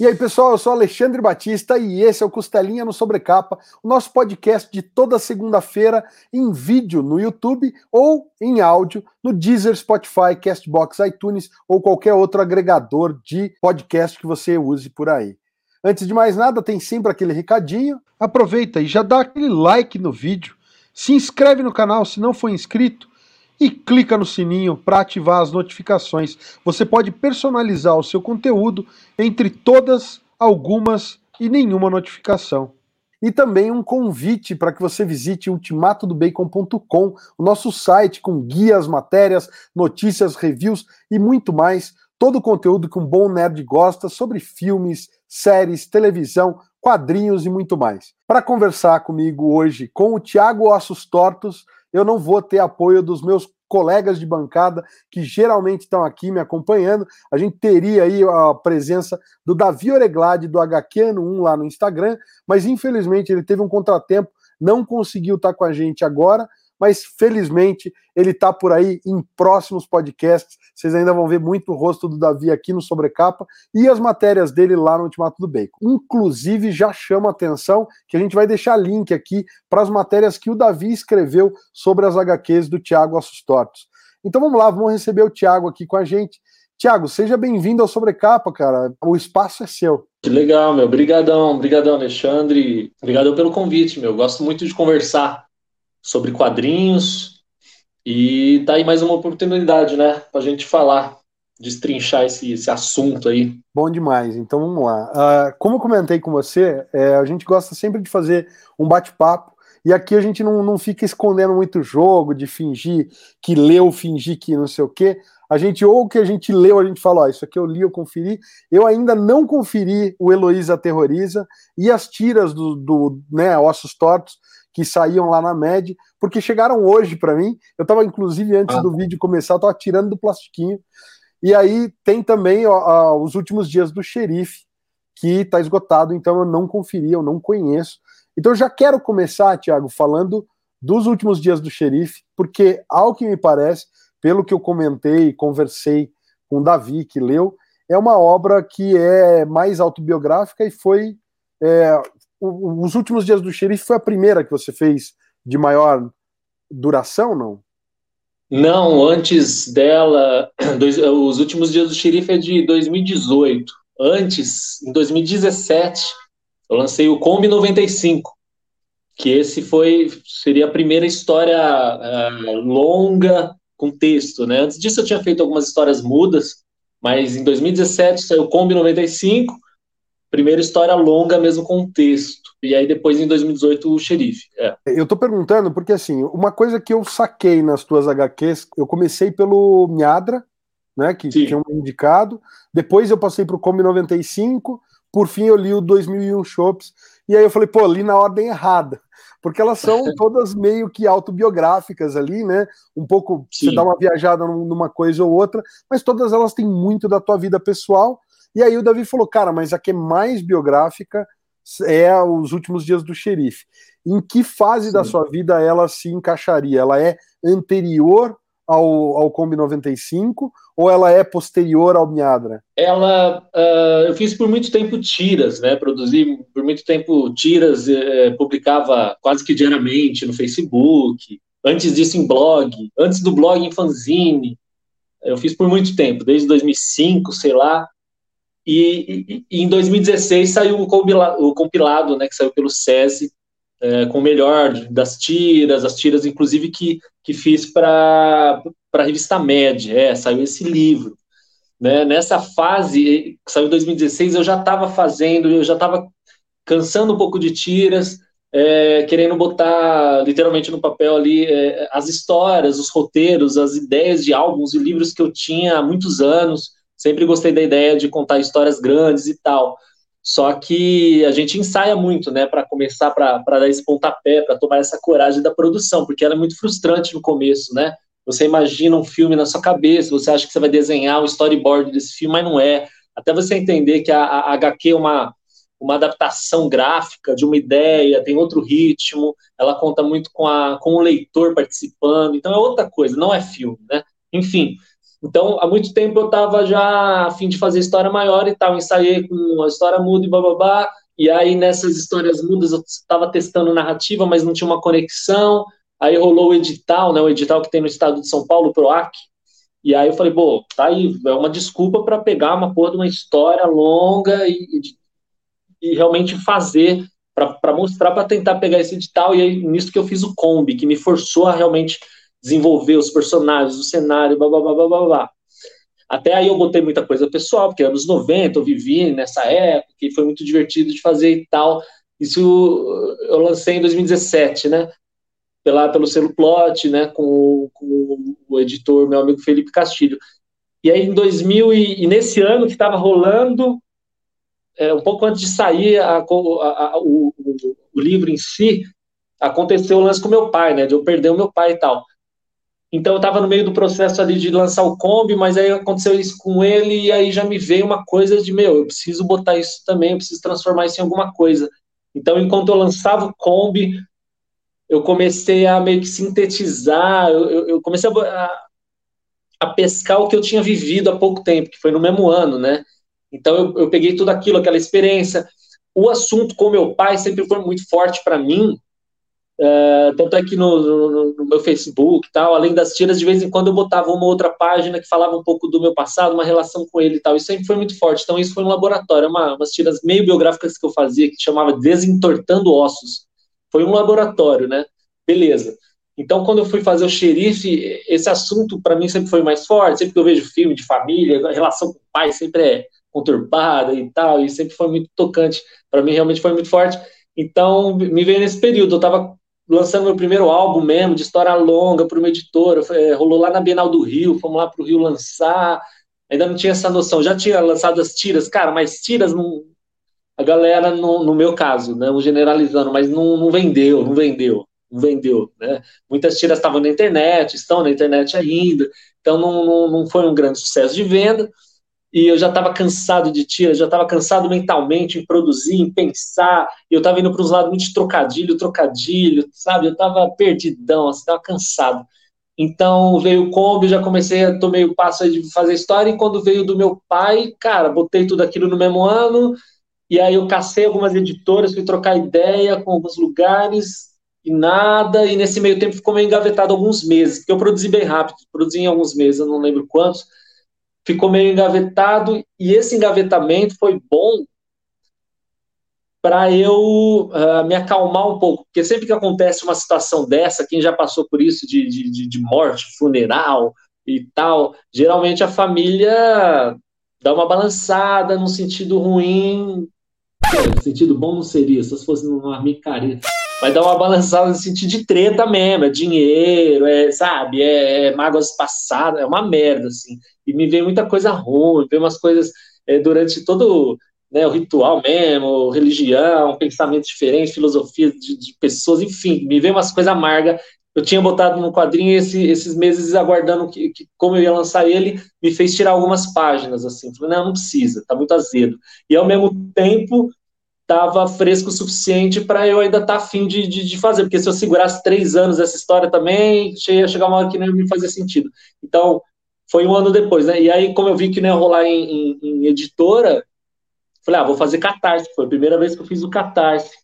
E aí, pessoal, eu sou Alexandre Batista e esse é o Costelinha no Sobrecapa, o nosso podcast de toda segunda-feira em vídeo no YouTube ou em áudio no Deezer, Spotify, Castbox, iTunes ou qualquer outro agregador de podcast que você use por aí. Antes de mais nada, tem sempre aquele recadinho. Aproveita e já dá aquele like no vídeo, se inscreve no canal se não for inscrito e clica no sininho para ativar as notificações. Você pode personalizar o seu conteúdo entre todas, algumas e nenhuma notificação. E também um convite para que você visite ultimatodobacon.com, o nosso site com guias, matérias, notícias, reviews e muito mais. Todo o conteúdo que um bom nerd gosta sobre filmes, séries, televisão, quadrinhos e muito mais. Para conversar comigo hoje com o Tiago Ossos Tortos, eu não vou ter apoio dos meus colegas de bancada que geralmente estão aqui me acompanhando. A gente teria aí a presença do Davi Oreglade, do HQ 1 lá no Instagram, mas infelizmente ele teve um contratempo, não conseguiu estar com a gente agora, mas felizmente ele está por aí em próximos podcasts. Vocês ainda vão ver muito o rosto do Davi aqui no Sobrecapa e as matérias dele lá no Ultimato do Bacon. Inclusive, já chama atenção que a gente vai deixar link aqui para as matérias que o Davi escreveu sobre as HQs do Tiago Assos Tortos. Então vamos lá, vamos receber o Tiago aqui com a gente. Tiago, seja bem-vindo ao Sobrecapa, cara. O espaço é seu. Que legal, meu. Obrigadão, obrigadão, Alexandre. Obrigado pelo convite, meu. Gosto muito de conversar sobre quadrinhos. E tá aí mais uma oportunidade, né, para a gente falar, destrinchar esse, esse assunto aí. Bom demais, então vamos lá. Uh, como eu comentei com você, é, a gente gosta sempre de fazer um bate-papo. E aqui a gente não, não fica escondendo muito jogo, de fingir que leu, fingir que não sei o quê. A gente, ou que a gente leu, a gente fala, ó, isso aqui eu li, eu conferi. Eu ainda não conferi o Heloísa Aterroriza e as tiras do, do né, Ossos Tortos, que saíam lá na MED, porque chegaram hoje para mim. Eu estava, inclusive, antes ah. do vídeo começar, eu tava tirando do plastiquinho. E aí tem também ó, os últimos dias do xerife, que está esgotado, então eu não conferi, eu não conheço. Então eu já quero começar, Tiago, falando dos últimos dias do xerife, porque, ao que me parece, pelo que eu comentei, conversei com o Davi, que leu, é uma obra que é mais autobiográfica e foi é, o, os últimos dias do xerife foi a primeira que você fez de maior duração, não? Não, antes dela, dois, os últimos dias do xerife é de 2018. Antes, em 2017, eu lancei o Kombi 95, que esse foi seria a primeira história uh, longa com texto, né? Antes disso eu tinha feito algumas histórias mudas, mas em 2017 saiu o Kombi 95 primeira história longa mesmo com texto. E aí depois em 2018 o xerife. É. Eu tô perguntando porque assim, uma coisa que eu saquei nas tuas HQs, eu comecei pelo Miadra, né, que Sim. tinha um indicado, depois eu passei pro Come 95, por fim eu li o 2001 Shops, e aí eu falei, pô, li na ordem errada. Porque elas são todas meio que autobiográficas ali, né? Um pouco Sim. você dá uma viajada numa coisa ou outra, mas todas elas têm muito da tua vida pessoal e aí o Davi falou, cara, mas a que é mais biográfica é os últimos dias do xerife. Em que fase Sim. da sua vida ela se encaixaria? Ela é anterior ao, ao Kombi 95 ou ela é posterior ao Miadra? Ela, uh, eu fiz por muito tempo tiras, né? Produzi por muito tempo tiras, eh, publicava quase que diariamente no Facebook. Antes disso em blog, antes do blog em fanzine. Eu fiz por muito tempo, desde 2005, sei lá. E, e, em 2016 saiu o compilado, né, que saiu pelo SESI, é, com o melhor das tiras, as tiras, inclusive, que, que fiz para a revista Med, é, saiu esse livro. Né? Nessa fase, que saiu em 2016, eu já estava fazendo, eu já estava cansando um pouco de tiras, é, querendo botar literalmente no papel ali é, as histórias, os roteiros, as ideias de álbuns e livros que eu tinha há muitos anos. Sempre gostei da ideia de contar histórias grandes e tal. Só que a gente ensaia muito, né, para começar, para dar esse pontapé, para tomar essa coragem da produção, porque ela é muito frustrante no começo, né? Você imagina um filme na sua cabeça, você acha que você vai desenhar o storyboard desse filme, mas não é. Até você entender que a, a HQ é uma, uma adaptação gráfica de uma ideia, tem outro ritmo, ela conta muito com, a, com o leitor participando, então é outra coisa, não é filme, né? Enfim, Então, há muito tempo eu estava já a fim de fazer história maior e tal, ensaiei com a história muda e bababá, e aí nessas histórias mudas eu estava testando narrativa, mas não tinha uma conexão, aí rolou o edital, né, o edital que tem no estado de São Paulo, o PROAC, e aí eu falei, pô, tá aí, é uma desculpa para pegar uma porra de uma história longa e, e realmente fazer, para mostrar, para tentar pegar esse edital, e aí nisso que eu fiz o Kombi, que me forçou a realmente desenvolver os personagens, o cenário, blá, blá, blá, blá, blá. Até aí eu botei muita coisa pessoal, porque anos 90 eu vivi nessa época, e foi muito divertido de fazer e tal. Isso eu lancei em 2017, né? Pela, pelo selo Plot, né? Com, com o editor, meu amigo Felipe Castilho. E aí em 2000, e, e nesse ano que estava rolando, é, um pouco antes de sair a, a, a, o, o livro em si, aconteceu o lance com meu pai, né? De eu perder o meu pai e tal. Então eu estava no meio do processo ali de lançar o Kombi, mas aí aconteceu isso com ele e aí já me veio uma coisa de meu, eu preciso botar isso também, eu preciso transformar isso em alguma coisa. Então enquanto eu lançava o Kombi, eu comecei a meio que sintetizar, eu, eu comecei a, a, pescar o que eu tinha vivido há pouco tempo, que foi no mesmo ano, né? Então eu, eu peguei tudo aquilo, aquela experiência. O assunto com meu pai sempre foi muito forte para mim, Uh, tanto é que no, no, no, meu Facebook tal, além das tiras, de vez em quando eu botava uma outra página que falava um pouco do meu passado, uma relação com ele e tal. Isso sempre foi muito forte. Então, isso foi um laboratório, uma, umas tiras meio biográficas que eu fazia, que chamava Desentortando Ossos. Foi um laboratório, né? Beleza. Então, quando eu fui fazer o xerife, esse assunto para mim sempre foi mais forte. Sempre que eu vejo filme de família, a relação com o pai sempre é conturbada e tal, e sempre foi muito tocante. Para mim, realmente foi muito forte. Então, me veio nesse período. Eu estava lançando meu primeiro álbum mesmo, de história longa, para uma editora. É, rolou lá na Bienal do Rio, fomos lá para o Rio lançar. Ainda não tinha essa noção. Já tinha lançado as tiras, cara, mas tiras não. A galera, no, no meu caso, né, generalizando, mas não, não vendeu, não vendeu, não vendeu. Né? Muitas tiras estavam na internet, estão na internet ainda, então não, não, não foi um grande sucesso de venda e eu já estava cansado de tira, já estava cansado mentalmente em produzir, em pensar, e eu estava indo para uns lados muito de trocadilho, trocadilho, sabe? Eu estava perdidão, estava assim, cansado. Então veio o Kombi, já comecei a tomei o passo de fazer história, e quando veio do meu pai, cara, botei tudo aquilo no mesmo ano, e aí eu cacei algumas editoras, fui trocar ideia com alguns lugares, e nada, e nesse meio tempo ficou meio engavetado alguns meses, porque eu produzi bem rápido, produzi em alguns meses, eu não lembro quantos, ficou meio engavetado e esse engavetamento foi bom para eu uh, me acalmar um pouco, porque sempre que acontece uma situação dessa, quem já passou por isso de, de, de morte, funeral e tal, geralmente a família dá uma balançada no sentido ruim, no sentido bom não seria, se fosse uma micareta, mas dá uma balançada no sentido de treta mesmo, é dinheiro, é, sabe, é, é mágoas passadas, é uma merda, assim e me vem muita coisa ruim, vem umas coisas é, durante todo né, o ritual mesmo, religião, pensamentos diferentes, filosofia de, de, pessoas, enfim, me vem umas coisas amargas. Eu tinha botado no quadrinho esse, esses meses aguardando que, que, como eu ia lançar ele, me fez tirar algumas páginas, assim, falei, não, não precisa, tá muito azedo. E ao mesmo tempo, estava fresco o suficiente para eu ainda estar tá afim de, de, de, fazer, porque se eu segurasse três anos essa história também, ia chegar uma hora que não me fazer sentido. Então, foi um ano depois, né? E aí, como eu vi que não ia rolar em, em, em editora, falei, ah, vou fazer catarse. Foi a primeira vez que eu fiz o catarse.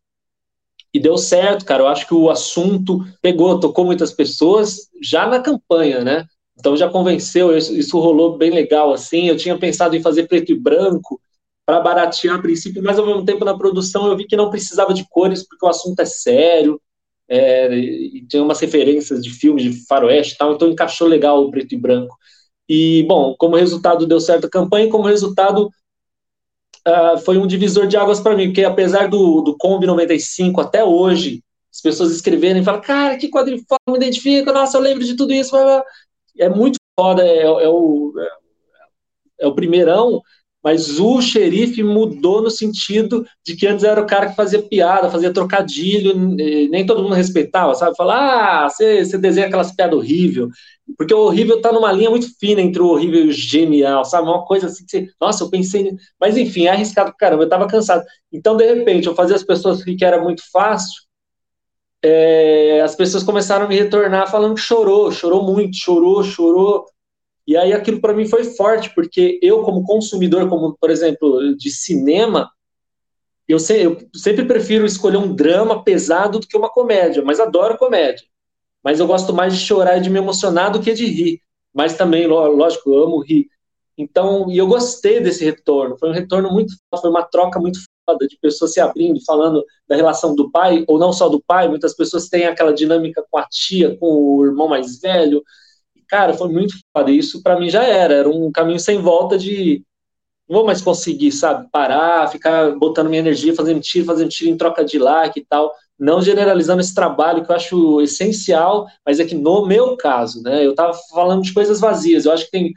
E deu certo, cara. Eu acho que o assunto pegou, tocou muitas pessoas já na campanha, né? Então já convenceu, isso, isso rolou bem legal, assim. Eu tinha pensado em fazer preto e branco para baratear a princípio, mas ao mesmo tempo na produção eu vi que não precisava de cores, porque o assunto é sério, é, e tem umas referências de filmes de faroeste e tal, então encaixou legal o preto e branco. E, bom, como resultado deu certo a campanha, como resultado uh, foi um divisor de águas para mim, porque apesar do, do Kombi 95 até hoje, as pessoas escreverem e falam, cara, que quadrinho foda, me identifica, nossa, eu lembro de tudo isso, é muito foda, é, é o, é, é o primeirão, mas o xerife mudou no sentido de que antes era o cara que fazia piada, fazia trocadilho, nem todo mundo respeitava, sabe? Falar, ah, você, você desenha aquelas piadas horríveis. Porque o horrível tá numa linha muito fina entre o horrível e o genial, sabe? Uma coisa assim que você, nossa, eu pensei. Mas enfim, é arriscado pra caramba, eu tava cansado. Então, de repente, eu fazia as pessoas que era muito fácil. É, as pessoas começaram a me retornar falando que chorou, chorou muito, chorou, chorou. E aí aquilo para mim foi forte, porque eu, como consumidor, como por exemplo, de cinema, eu, sei, eu sempre prefiro escolher um drama pesado do que uma comédia, mas adoro comédia. Mas eu gosto mais de chorar e de me emocionar do que de rir. Mas também, lógico, eu amo rir. Então, e eu gostei desse retorno. Foi um retorno muito, foi uma troca muito foda de pessoas se abrindo, falando da relação do pai, ou não só do pai, muitas pessoas têm aquela dinâmica com a tia, com o irmão mais velho. Cara, foi muito foda. Isso para mim já era, era um caminho sem volta de não vou mais conseguir, sabe, parar, ficar botando minha energia, fazendo tiro, fazendo tiro em troca de like e tal, não generalizando esse trabalho que eu acho essencial, mas é que no meu caso, né, eu tava falando de coisas vazias, eu acho que tem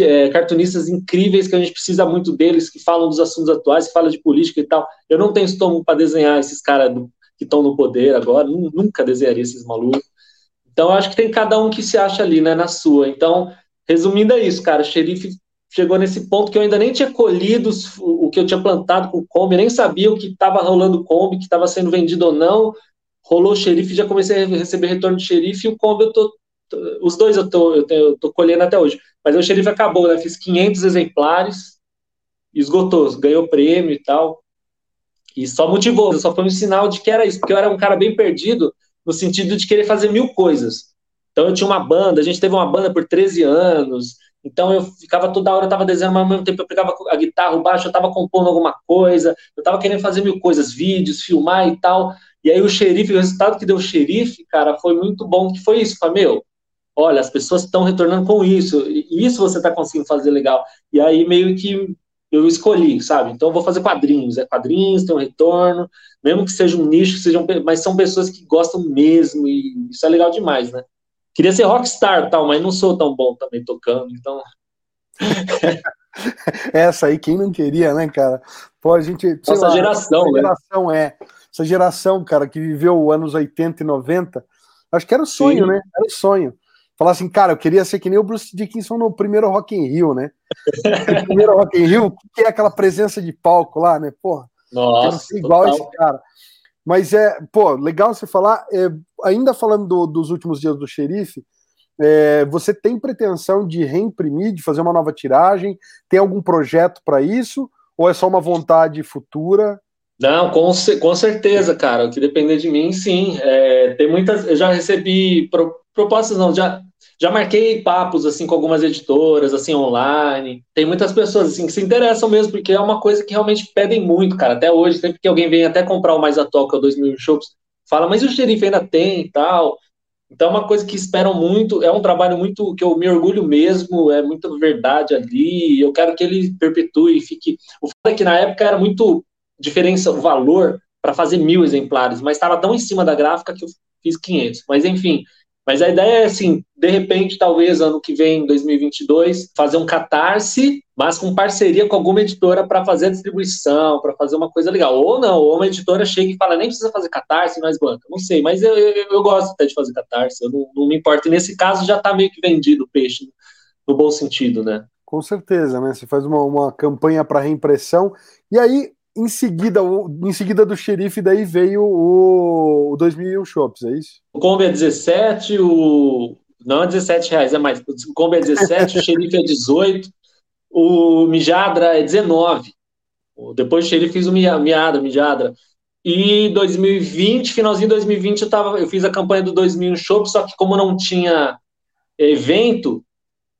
é, cartunistas incríveis que a gente precisa muito deles, que falam dos assuntos atuais, que falam de política e tal. Eu não tenho estômago para desenhar esses caras que estão no poder agora, nunca desenharia esses malucos. Então, acho que tem cada um que se acha ali, né, na sua. Então, resumindo é isso, cara, o xerife chegou nesse ponto que eu ainda nem tinha colhido o que eu tinha plantado com o Kombi, nem sabia o que estava rolando o Kombi, que estava sendo vendido ou não. Rolou o xerife, já comecei a receber retorno de xerife, e o Kombi eu tô os dois eu tô, eu, eu tô colhendo até hoje. Mas o xerife acabou, né? Fiz 500 exemplares, esgotou, ganhou prêmio e tal. E só motivou, só foi um sinal de que era isso, porque eu era um cara bem perdido no sentido de querer fazer mil coisas. Então eu tinha uma banda, a gente teve uma banda por 13 anos, então eu ficava toda hora, eu estava desenhando, mas ao mesmo tempo eu pegava a guitarra, o baixo, eu estava compondo alguma coisa, eu estava querendo fazer mil coisas, vídeos, filmar e tal. E aí o xerife, o resultado que deu o xerife, cara, foi muito bom, que foi isso, falei, meu, olha, as pessoas estão retornando com isso, e isso você está conseguindo fazer legal. E aí meio que eu escolhi, sabe? Então eu vou fazer quadrinhos, é quadrinhos, tem um retorno, mesmo que seja um nicho, sejam, mas são pessoas que gostam mesmo, e isso é legal demais, né? Queria ser rockstar tal, mas não sou tão bom também tocando, então. Essa aí, quem não queria, né, cara? Pô, a gente. Nossa lá, geração, essa né? geração é. Essa geração, cara, que viveu anos 80 e 90, acho que era o sonho, Sim. né? Era o sonho falar assim, cara, eu queria ser que nem o Bruce Dickinson no primeiro Rock in Rio, né? o primeiro Rock in Rio, que é aquela presença de palco lá, né? Porra, Nossa, ser igual total. esse cara. Mas é, pô, legal você falar, é, ainda falando do, dos últimos dias do xerife, é, você tem pretensão de reimprimir, de fazer uma nova tiragem? Tem algum projeto para isso? Ou é só uma vontade futura? Não, com, com certeza, cara. O que depender de mim, sim. É, tem muitas. Eu já recebi pro, propostas, não, já já marquei papos assim com algumas editoras assim online. Tem muitas pessoas assim que se interessam mesmo porque é uma coisa que realmente pedem muito, cara. Até hoje, sempre que alguém vem até comprar o mais atual que é o 2000 Shops, fala: "Mas o xerife ainda tem e tal". Então é uma coisa que esperam muito, é um trabalho muito que eu me orgulho mesmo, é muita verdade ali. Eu quero que ele perpetue, fique. O fato é que na época era muito diferença o valor para fazer mil exemplares, mas estava tão em cima da gráfica que eu fiz 500. Mas enfim, mas a ideia é assim, de repente, talvez ano que vem, 2022, fazer um catarse, mas com parceria com alguma editora para fazer a distribuição, para fazer uma coisa legal. Ou não, ou uma editora chega e fala, nem precisa fazer catarse, nós banca. Não sei, mas eu, eu, eu, gosto até de fazer catarse, eu não, não me importo. E nesse caso já está meio que vendido o peixe, no bom sentido, né? Com certeza, né? Você faz uma, uma campanha para reimpressão. E aí, em seguida, em seguida do xerife, daí veio o, o 2001 Shops, é isso? O Kombi é 17, o. Não é 17 reais, é mais. O Kombi é 17, o xerife é 18, o Mijadra é 19. Depois xerife fiz o Miadra, Mijadra. E 2020, finalzinho de 2020, eu, tava, eu fiz a campanha do 2001 Shop, só que como não tinha evento,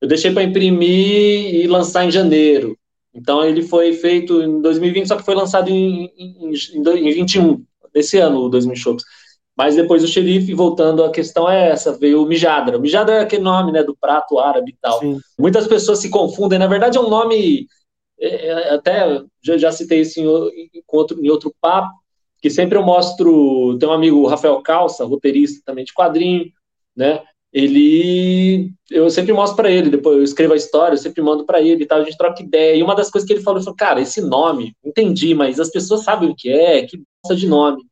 eu deixei para imprimir e lançar em janeiro. Então ele foi feito em 2020, só que foi lançado em, em, em, em 21, esse ano, o 2000 Shops. Mas depois o xerife, voltando à questão é essa, veio o Mijadra. O Mijadra é aquele nome, né, do prato árabe e tal. Sim. Muitas pessoas se confundem, na verdade é um nome, é, é até já, já citei isso em, outro, em outro papo, que sempre eu mostro, tem um amigo, Rafael Calça, roteirista também de quadrinho, né, ele eu sempre mostro para ele, depois eu escrevo a história, eu sempre mando para ele e tal, a gente troca ideia. E uma das coisas que ele falou, falou, cara, esse nome, entendi, mas as pessoas sabem o que é, que bosta de nome.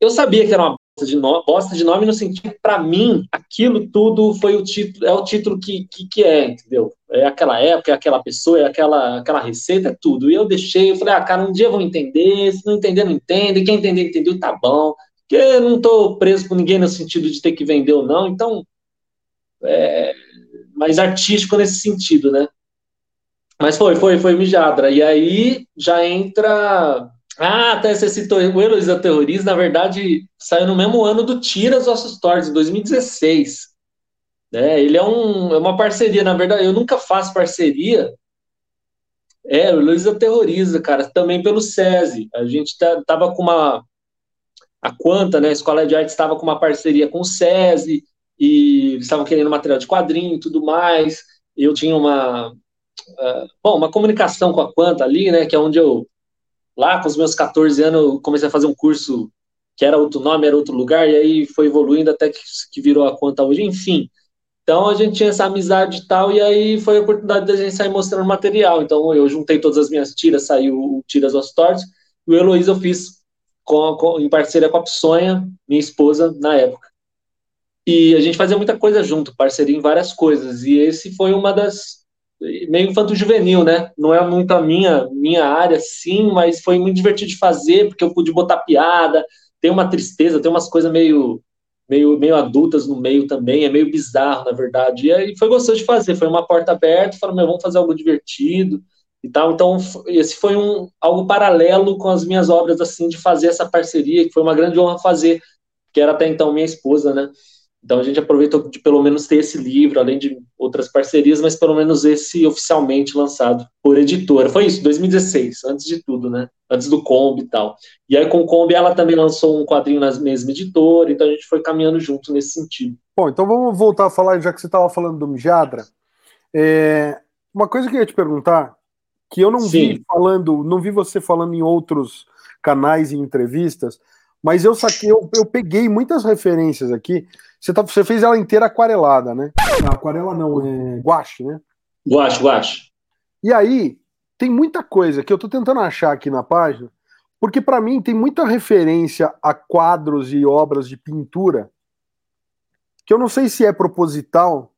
Eu sabia que era uma bosta de nome, bosta de nome no sentido para mim, aquilo tudo foi o título, é o título que, que, que, é, entendeu? É aquela época, é aquela pessoa, é aquela, aquela receita, é tudo. E eu deixei, eu falei, ah, cara, um dia vão entender, se não entender, não entende, quem entender, entendeu, tá bom. Porque eu não tô preso com ninguém no sentido de ter que vender ou não, então é, mais artístico nesse sentido, né? Mas foi, foi, foi Mijadra. E aí já entra. Ah, até você citou o Heloísa Terrorista, na verdade, saiu no mesmo ano do Tira os Ossos Tortos, em 2016. É, ele é, um, é uma parceria, na verdade, eu nunca faço parceria. É, o Heloísa Terroriza, cara, também pelo SESI. A gente tá, tava com uma. A Quanta, né? A Escola de Arte estava com uma parceria com o SESI, e eles estavam querendo material de quadrinho e tudo mais. Eu tinha uma, uh, bom, uma comunicação com a Quanta ali, né, que é onde eu, lá com os meus 14 anos, comecei a fazer um curso que era outro nome, era outro lugar, e aí foi evoluindo até que, que virou a Quanta hoje, enfim. Então a gente tinha essa amizade e tal, e aí foi a oportunidade da gente sair mostrando material. Então eu juntei todas as minhas tiras, saiu o Tiras aos Tortos, e o Heloísa eu fiz com, com, em parceria com a Psonha, minha esposa, na época. E a gente fazia muita coisa junto, parceria em várias coisas. E esse foi uma das. meio infanto-juvenil, né? Não é muito a minha, minha área, sim, mas foi muito divertido de fazer, porque eu pude botar piada. Tem uma tristeza, tem umas coisas meio, meio, meio adultas no meio também, é meio bizarro, na verdade. E aí foi gostoso de fazer, foi uma porta aberta, falou, meu, vamos fazer algo divertido e tal. Então, esse foi um, algo paralelo com as minhas obras, assim, de fazer essa parceria, que foi uma grande honra fazer, que era até então minha esposa, né? Então a gente aproveitou de pelo menos ter esse livro, além de outras parcerias, mas pelo menos esse oficialmente lançado por editora. Foi isso, 2016, antes de tudo, né? Antes do Kombi e tal. E aí com o Kombi ela também lançou um quadrinho na mesma editora, então a gente foi caminhando junto nesse sentido. Bom, então vamos voltar a falar, já que você estava falando do Mijadra. É... Uma coisa que eu ia te perguntar, que eu não Sim. vi falando, não vi você falando em outros canais e entrevistas, mas eu saquei, eu, eu peguei muitas referências aqui. Você, tá, você fez ela inteira aquarelada, né? Não, aquarela não, é guache, né? Guache, guache. E aí, tem muita coisa que eu tô tentando achar aqui na página, porque para mim tem muita referência a quadros e obras de pintura que eu não sei se é proposital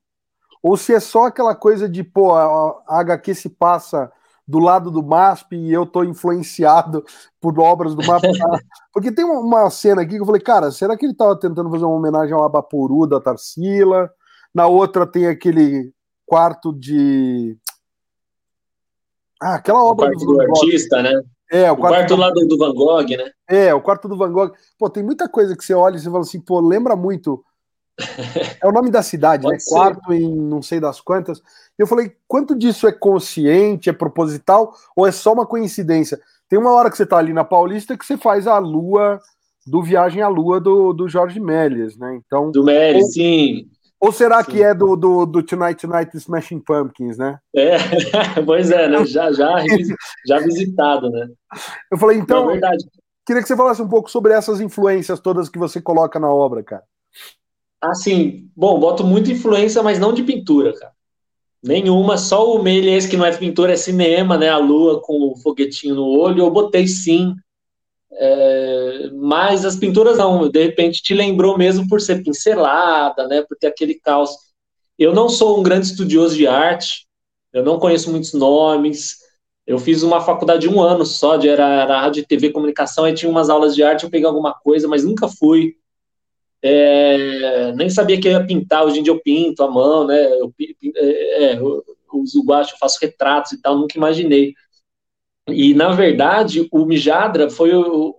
ou se é só aquela coisa de, pô, a, a HQ se passa do lado do MASP e eu tô influenciado por obras do MASP. Porque tem uma cena aqui que eu falei, cara, será que ele tava tentando fazer uma homenagem ao Abaporu da Tarsila? Na outra tem aquele quarto de. Ah, aquela obra o quarto do, do artista, né? É, o, o quarto, quarto do... lá do, do Van Gogh, né? É, o quarto do Van Gogh. Pô, tem muita coisa que você olha e você fala assim, pô, lembra muito é o nome da cidade, Pode né? Ser. Quarto em não sei das quantas. Eu falei, quanto disso é consciente, é proposital ou é só uma coincidência? Tem uma hora que você tá ali na Paulista que você faz a lua do Viagem à Lua do, do Jorge Méliès, né? Então, do Méliès, sim. Ou será sim. que é do, do, do, Tonight Tonight Smashing Pumpkins, né? É, pois é, né? Já, já, já visitado, né? Eu falei, então, Não, queria que você falasse um pouco sobre essas influências todas que você coloca na obra, cara. Assim, bom, boto muita influência, mas não de pintura, cara. Nenhuma, só o Méliès, que não é pintura, é cinema, né? A lua com o foguetinho no olho, eu botei sim. É, mas as pinturas não, de repente te lembrou mesmo por ser pincelada, né? Por ter aquele caos. Eu não sou um grande estudioso de arte, eu não conheço muitos nomes. Eu fiz uma faculdade de um ano só, de era, era rádio, TV, comunicação, aí tinha umas aulas de arte, eu peguei alguma coisa, mas nunca fui é, nem sabia que ia pintar, hoje em dia eu pinto à mão, né? Eu, é, é, eu uso guache, eu faço retratos e tal, nunca imaginei. E na verdade, o Mijadra foi o.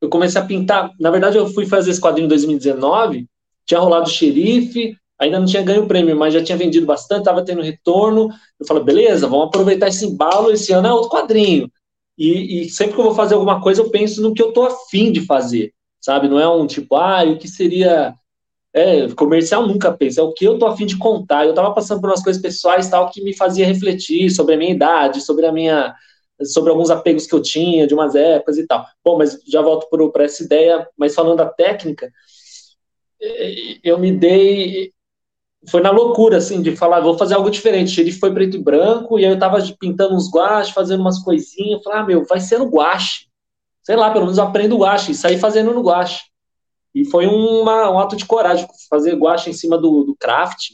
Eu comecei a pintar. Na verdade, eu fui fazer esse quadrinho em 2019, tinha rolado o xerife, ainda não tinha ganho o prêmio, mas já tinha vendido bastante, estava tendo retorno. Eu falei, beleza, vamos aproveitar esse embalo, esse ano é outro quadrinho. E, e sempre que eu vou fazer alguma coisa, eu penso no que eu tô afim de fazer sabe? Não é um tipo, ah, o que seria. É, comercial nunca pensa, é o que eu tô afim de contar. Eu tava passando por umas coisas pessoais tal que me fazia refletir sobre a minha idade, sobre a minha. sobre alguns apegos que eu tinha de umas épocas e tal. Bom, mas já volto para essa ideia, mas falando da técnica, é, eu me dei. Foi na loucura, assim, de falar, vou fazer algo diferente. Ele foi preto e branco, e aí eu tava pintando uns guaches, fazendo umas coisinhas. Falei, ah, meu, vai ser no guache sei lá, pelo menos aprendo guache e saí fazendo no guache. E foi uma, um ato de coragem fazer guache em cima do, do craft.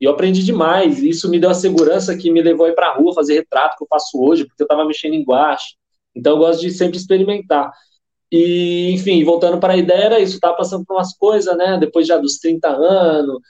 E eu aprendi demais. E isso me deu a segurança que me levou a ir para a rua fazer retrato que eu faço hoje, porque eu estava mexendo em guache. Então eu gosto de sempre experimentar. E, enfim, voltando para a ideia, era isso, estava passando por umas coisas, né? Depois já dos 30 anos,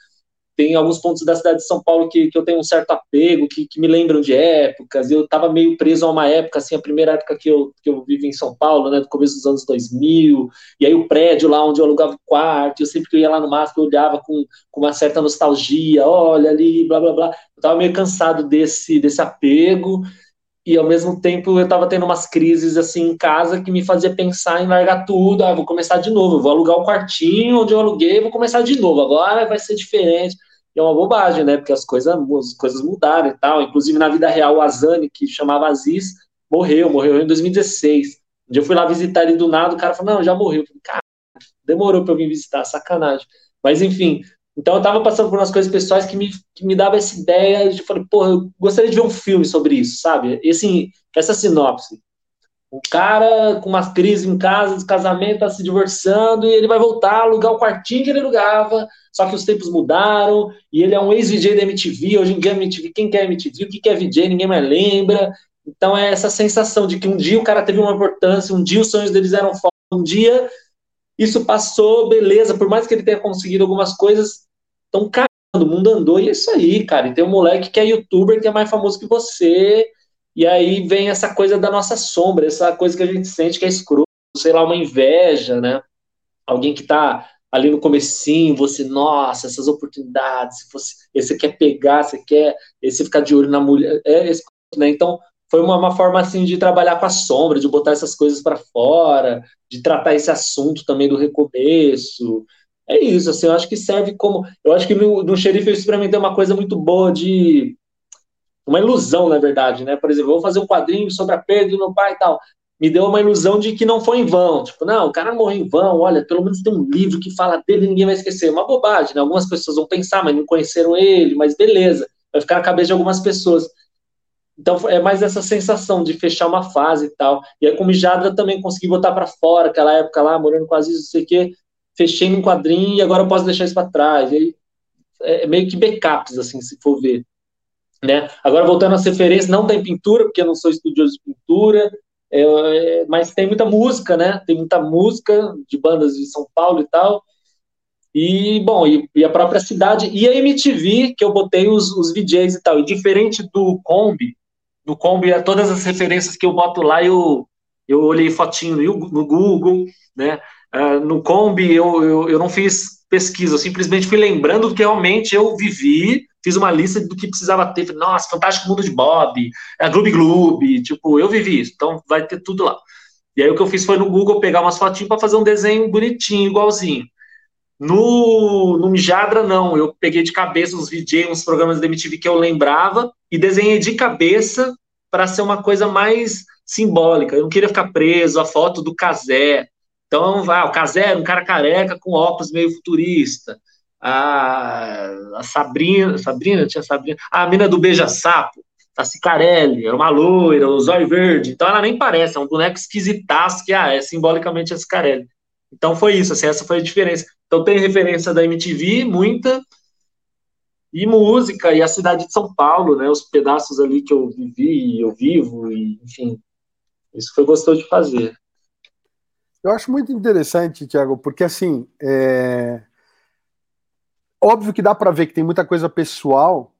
tem alguns pontos da cidade de São Paulo que, que eu tenho um certo apego, que, que me lembram de épocas. Eu estava meio preso a uma época, assim, a primeira época que eu, que eu vivi em São Paulo, né, no começo dos anos 2000, e aí o prédio lá onde eu alugava o quarto, eu sempre que eu ia lá no máximo, eu olhava com, com uma certa nostalgia, olha ali, blá, blá, blá. Eu estava meio cansado desse, desse apego, e ao mesmo tempo eu estava tendo umas crises assim em casa que me fazia pensar em largar tudo, ah, vou começar de novo, vou alugar o um quartinho onde eu aluguei, vou começar de novo, agora vai ser diferente. E é uma bobagem, né? Porque as coisas, as coisas mudaram e tal. Inclusive na vida real, o Azani, que chamava Aziz, morreu, morreu em 2016. Um dia eu fui lá visitar ele do nada, o cara falou: "Não, já morreu". Cara, demorou para eu vir visitar, sacanagem. Mas enfim, então eu estava passando por umas coisas pessoais que me, que me dava essa ideia de falei, porra, eu gostaria de ver um filme sobre isso, sabe? E assim, essa sinopse. O cara com uma crise em casa, casamento, tá se divorciando, e ele vai voltar a alugar o quartinho que ele alugava, só que os tempos mudaram, e ele é um ex-VJ da MTV, hoje em dia MTV, quem quer MTV, o que quer VJ, ninguém mais lembra. Então é essa sensação de que um dia o cara teve uma importância, um dia os sonhos deles eram fortes, um dia isso passou, beleza, por mais que ele tenha conseguido algumas coisas, estão cagando, o mundo andou e é isso aí, cara. E tem um moleque que é youtuber, que é mais famoso que você, e aí vem essa coisa da nossa sombra, essa coisa que a gente sente que é escroto, sei lá, uma inveja, né? Alguém que tá ali no comecinho, você, nossa, essas oportunidades, você, você quer pegar, você quer, você ficar de olho na mulher, é esse, né? Então, foi uma, uma, forma assim de trabalhar com a sombra, de botar essas coisas para fora, de tratar esse assunto também do recomeço, é isso, assim, eu acho que serve como. Eu acho que no, no xerife eu experimentei uma coisa muito boa de. Uma ilusão, na verdade, né? Por exemplo, vou fazer um quadrinho sobre a perda do meu pai e tal. Me deu uma ilusão de que não foi em vão. Tipo, não, o cara morreu em vão, olha, pelo menos tem um livro que fala dele e ninguém vai esquecer. Uma bobagem, né? Algumas pessoas vão pensar, mas não conheceram ele, mas beleza, vai ficar na cabeça de algumas pessoas. Então é mais essa sensação de fechar uma fase e tal. E aí com Mijadra também consegui botar para fora, aquela época lá, morando quase não sei o quê fechei num quadrinho e agora eu posso deixar isso para trás. E aí, é meio que backups, assim, se for ver. Né? Agora, voltando às referências, não tem pintura, porque eu não sou estudioso de pintura, é, é, mas tem muita música, né? Tem muita música de bandas de São Paulo e tal. E, bom, e, e a própria cidade, e a MTV, que eu botei os, os VJs e tal. E diferente do Kombi, do Kombi, é todas as referências que eu boto lá, eu, eu olhei fotinho no, no Google, né? Uh, no Kombi eu, eu, eu, não fiz pesquisa, eu simplesmente fui lembrando do que realmente eu vivi, fiz uma lista do que precisava ter. Falei, Nossa, fantástico mundo de Bob, a Gloob Gloob, tipo, eu vivi isso, então vai ter tudo lá. E aí o que eu fiz foi no Google pegar umas fotinhas para fazer um desenho bonitinho, igualzinho. No, no Mijadra, não, eu peguei de cabeça uns VJ, uns programas da MTV que eu lembrava e desenhei de cabeça para ser uma coisa mais simbólica. Eu não queria ficar preso à foto do Casé, então, ah, o Casero, um cara careca com óculos meio futurista. A, a Sabrina, Sabrina, tinha Sabrina, a mina do Beija-Sapo, a Cicarelli, era uma loira, o zóio verde. Então ela nem parece, é um boneco esquisitaço que ah, é simbolicamente a Cicarelli. Então foi isso, assim, essa foi a diferença. Então tem referência da MTV, muita, e música, e a cidade de São Paulo, né, os pedaços ali que eu vivi, eu vivo, e, enfim, isso foi gostoso de fazer. Eu acho muito interessante, Tiago, porque assim, é... óbvio que dá para ver que tem muita coisa pessoal,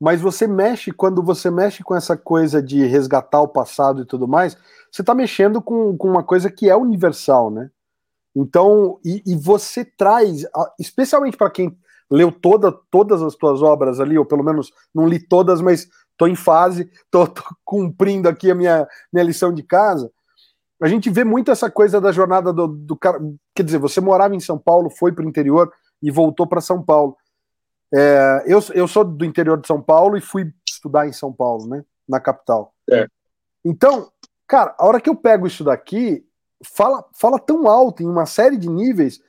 mas você mexe, quando você mexe com essa coisa de resgatar o passado e tudo mais, você está mexendo com, com uma coisa que é universal, né? Então, e, e você traz, especialmente para quem leu toda, todas as tuas obras ali, ou pelo menos não li todas, mas estou em fase, estou cumprindo aqui a minha, minha lição de casa a gente vê muito essa coisa da jornada do, do cara. Quer dizer, você morava em São Paulo, foi para o interior e voltou para São Paulo. É, eu, eu sou do interior de São Paulo e fui estudar em São Paulo, né? Na capital. É. Então, cara, a hora que eu pego isso daqui, fala, fala tão alto em uma série de níveis,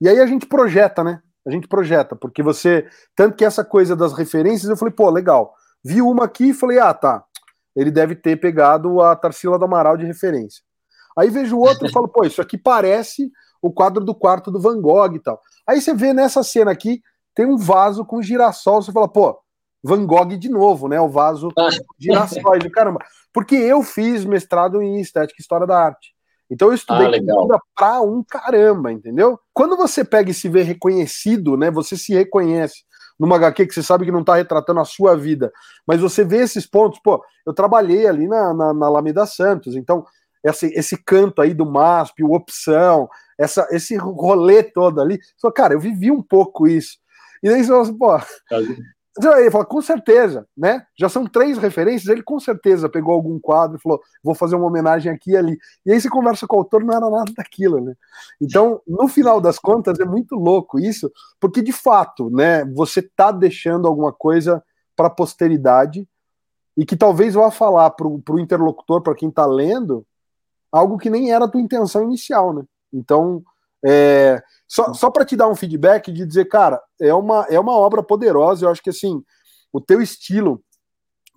e aí a gente projeta, né? A gente projeta, porque você. Tanto que essa coisa das referências, eu falei, pô, legal. Vi uma aqui e falei, ah, tá. Ele deve ter pegado a Tarsila do Amaral de referência. Aí vejo outro e falo, pô, isso aqui parece o quadro do quarto do Van Gogh e tal. Aí você vê nessa cena aqui, tem um vaso com girassol, você fala, pô, Van Gogh de novo, né? O vaso ah. girassóis, caramba. Porque eu fiz mestrado em estética e história da arte. Então eu estudei ah, pra um caramba, entendeu? Quando você pega e se vê reconhecido, né? Você se reconhece numa HQ que você sabe que não está retratando a sua vida, mas você vê esses pontos, pô, eu trabalhei ali na, na, na Alameda Santos, então esse, esse canto aí do MASP, o opção, essa, esse rolê todo ali, só, cara, eu vivi um pouco isso. E daí você fala assim, pô, ele fala, com certeza, né? Já são três referências, ele com certeza pegou algum quadro e falou, vou fazer uma homenagem aqui e ali. E aí você conversa com o autor, não era nada daquilo, né? Então, no final das contas, é muito louco isso, porque de fato, né, você tá deixando alguma coisa para a posteridade e que talvez vá falar para o interlocutor, para quem está lendo, algo que nem era a tua intenção inicial, né? Então, é, só, só para te dar um feedback de dizer, cara, é uma, é uma obra poderosa. Eu acho que assim, o teu estilo,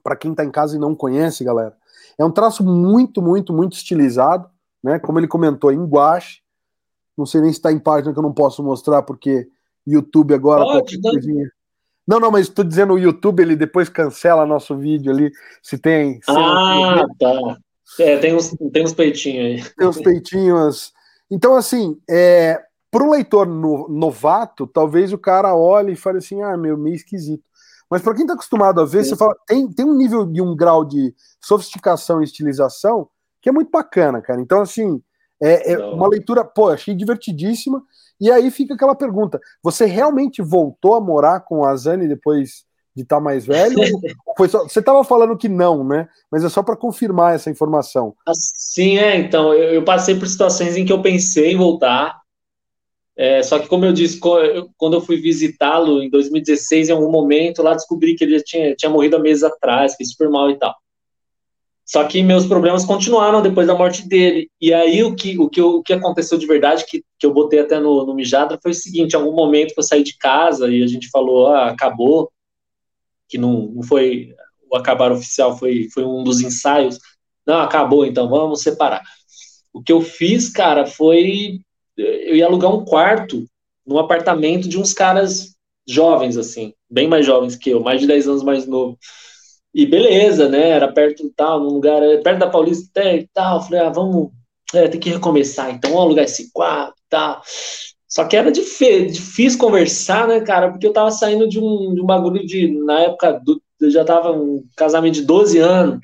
para quem está em casa e não conhece, galera, é um traço muito, muito, muito estilizado, né? Como ele comentou, em guache. Não sei nem se está em página que eu não posso mostrar, porque YouTube agora. Pode, não. não, não, mas estou dizendo o YouTube, ele depois cancela nosso vídeo ali, se tem. Ah, tá. É, tem uns, tem uns peitinhos aí. Tem uns peitinhos. Então, assim, é, para um leitor no, novato, talvez o cara olhe e fale assim: ah, meu, meio esquisito. Mas para quem está acostumado a ver, Sim. você fala, tem, tem um nível de um grau de sofisticação e estilização que é muito bacana, cara. Então, assim, é, é uma leitura, pô, achei divertidíssima. E aí fica aquela pergunta: você realmente voltou a morar com a Zane depois de estar tá mais velho? só, você estava falando que não, né? Mas é só para confirmar essa informação. Sim, é. Então, eu, eu, passei por situações em que eu pensei em voltar. É, só que, como eu disse, quando eu fui visitá-lo em 2016, em algum momento, lá descobri que ele tinha, tinha morrido há meses atrás, fiquei super mal e tal. Só que meus problemas continuaram depois da morte dele. E aí o que, o que, o que aconteceu de verdade, que, que eu botei até no, no Mijadra, foi o seguinte: em algum momento que eu saí de casa e a gente falou, ah, acabou, que não, não foi o acabar oficial, foi, foi um dos ensaios. Não, acabou, então vamos separar. O que eu fiz, cara, foi eu ia alugar um quarto num apartamento de uns caras jovens, assim, bem mais jovens que eu, mais de 10 anos mais novo. E beleza, né? Era perto e tal, num lugar, é, perto da Paulista até e tal. Falei, ah, vamos, é, tem que recomeçar, então vamos alugar esse quarto e tal. Só que era difícil, conversar, né, cara? Porque eu tava saindo de um, de um bagulho de. Na época, do, eu já tava um casamento de 12 anos.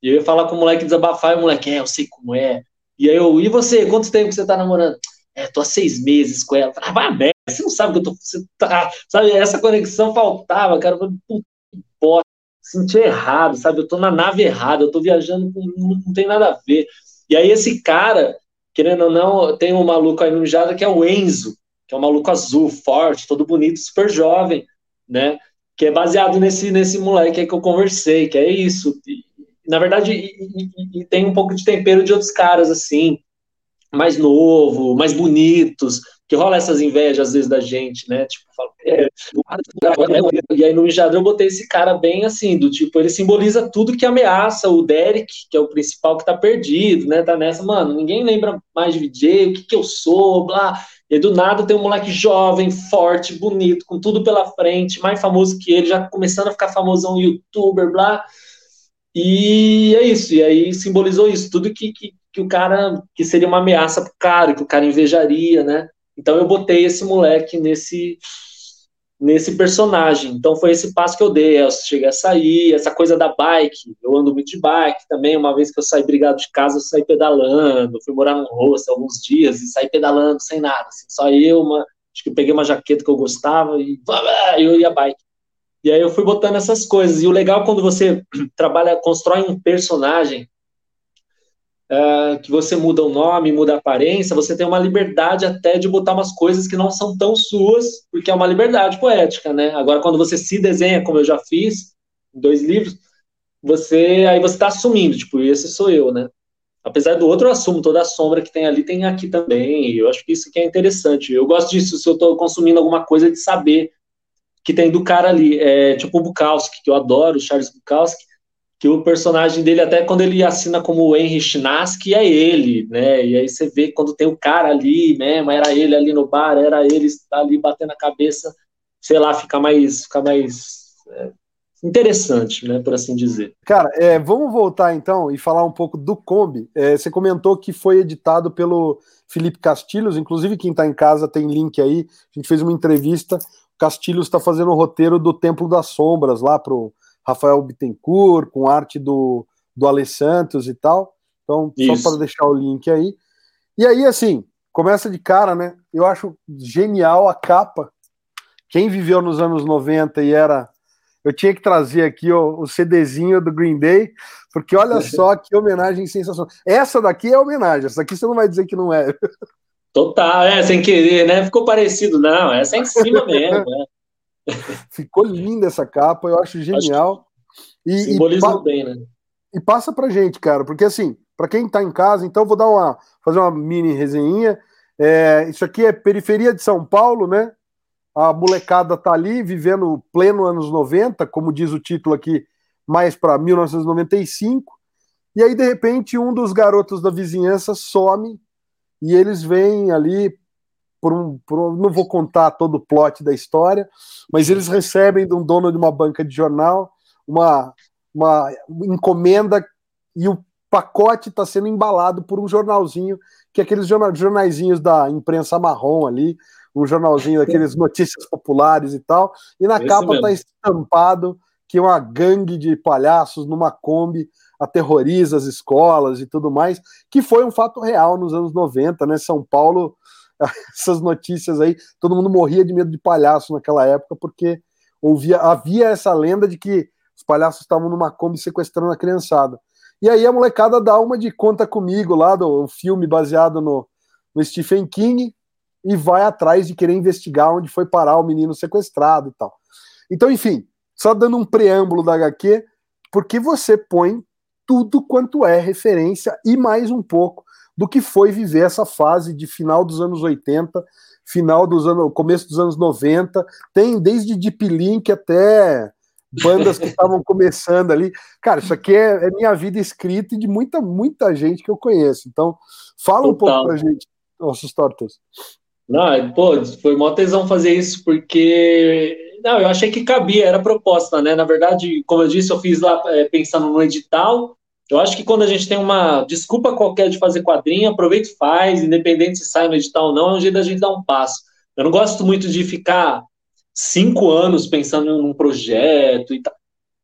E eu ia falar com o moleque desabafar, e o moleque, é, eu sei como é. E aí eu, e você, quanto tempo que você tá namorando? É, tô há seis meses com ela. Ah, vai merda, você não sabe que eu tô. Você tá, sabe, essa conexão faltava, cara. Puta, senti errado, sabe? Eu tô na nave errada, eu tô viajando, com, não, não tem nada a ver. E aí, esse cara, querendo ou não, tem um maluco aí no Jada que é o Enzo, que é um maluco azul, forte, todo bonito, super jovem, né? Que é baseado nesse, nesse moleque aí que eu conversei, que é isso. E, na verdade, e, e, e, tem um pouco de tempero de outros caras, assim mais novo, mais bonitos, que rola essas invejas às vezes da gente, né? Tipo, falo, é, e aí no Mijadro eu botei esse cara bem assim, do tipo, ele simboliza tudo que ameaça o Derek, que é o principal que tá perdido, né? Tá nessa, mano, ninguém lembra mais de DJ, o que que eu sou, blá. E do nada tem um moleque jovem, forte, bonito, com tudo pela frente, mais famoso que ele, já começando a ficar famosão youtuber, blá. E é isso, e aí simbolizou isso, tudo que, que, que o cara, que seria uma ameaça pro cara, que o cara invejaria, né? Então eu botei esse moleque nesse nesse personagem. Então foi esse passo que eu dei. Eu cheguei a sair, essa coisa da bike. Eu ando muito de bike também. Uma vez que eu saí brigado de casa, eu saí pedalando. Fui morar no rosto alguns dias e saí pedalando sem nada. Assim, só eu, uma, acho que eu peguei uma jaqueta que eu gostava e eu ia bike. E aí eu fui botando essas coisas. E o legal é quando você trabalha, constrói um personagem uh, que você muda o nome, muda a aparência, você tem uma liberdade até de botar umas coisas que não são tão suas, porque é uma liberdade poética, né? Agora, quando você se desenha, como eu já fiz, em dois livros, você aí você está assumindo, tipo, esse sou eu, né? Apesar do outro, eu assumo toda a sombra que tem ali, tem aqui também. Eu acho que isso que é interessante. Eu gosto disso, se eu estou consumindo alguma coisa, de saber que tem do cara ali. É, tipo o Bukowski, que eu adoro, o Charles Bukowski que o personagem dele, até quando ele assina como Henry Chinaski, é ele, né? E aí você vê quando tem o cara ali mesmo, era ele ali no bar, era ele ali batendo a cabeça, sei lá, fica mais, fica mais é, interessante, né, por assim dizer. Cara, é, vamos voltar então e falar um pouco do Kombi. É, você comentou que foi editado pelo Felipe Castilhos, inclusive quem está em casa tem link aí. A gente fez uma entrevista Castilhos está fazendo o roteiro do Templo das Sombras lá pro Rafael Bittencourt, com arte do, do Ale Santos e tal. Então, Isso. só para deixar o link aí. E aí, assim, começa de cara, né? Eu acho genial a capa. Quem viveu nos anos 90 e era. Eu tinha que trazer aqui o, o CDzinho do Green Day, porque olha só que homenagem sensacional. Essa daqui é homenagem, essa daqui você não vai dizer que não é. Total, é, sem querer, né? Ficou parecido, não, essa é em cima mesmo. Né? Ficou linda essa capa, eu acho genial. E, Simboliza e, bem, né? E passa pra gente, cara, porque assim, para quem tá em casa, então vou dar uma fazer uma mini resenha. É, isso aqui é periferia de São Paulo, né? A molecada tá ali vivendo pleno anos 90, como diz o título aqui, mais para 1995. E aí, de repente, um dos garotos da vizinhança some e eles vêm ali por um, por um, não vou contar todo o plot da história, mas eles recebem de um dono de uma banca de jornal uma, uma encomenda e o pacote está sendo embalado por um jornalzinho, que é aqueles jornaizinhos da imprensa marrom ali, um jornalzinho daqueles notícias populares e tal, e na Esse capa está estampado que uma gangue de palhaços numa Kombi aterroriza as escolas e tudo mais, que foi um fato real nos anos 90, né? São Paulo, essas notícias aí, todo mundo morria de medo de palhaço naquela época, porque ouvia, havia essa lenda de que os palhaços estavam numa Kombi sequestrando a criançada. E aí a molecada dá uma de conta comigo lá do filme baseado no, no Stephen King e vai atrás de querer investigar onde foi parar o menino sequestrado e tal. Então, enfim, só dando um preâmbulo da HQ, porque você põe tudo quanto é referência e mais um pouco do que foi viver essa fase de final dos anos 80, final dos anos, começo dos anos 90, tem desde Deep Link até bandas que estavam começando ali. Cara, isso aqui é, é, minha vida escrita e de muita, muita gente que eu conheço. Então, fala Total. um pouco pra gente, nossos tortas. Não, pô, foi mó tesão fazer isso, porque não, eu achei que cabia, era proposta, né? Na verdade, como eu disse, eu fiz lá é, pensando no edital, eu acho que quando a gente tem uma desculpa qualquer de fazer quadrinho, aproveita e faz, independente se sai no edital ou não, é um jeito da gente dar um passo. Eu não gosto muito de ficar cinco anos pensando num projeto e tal.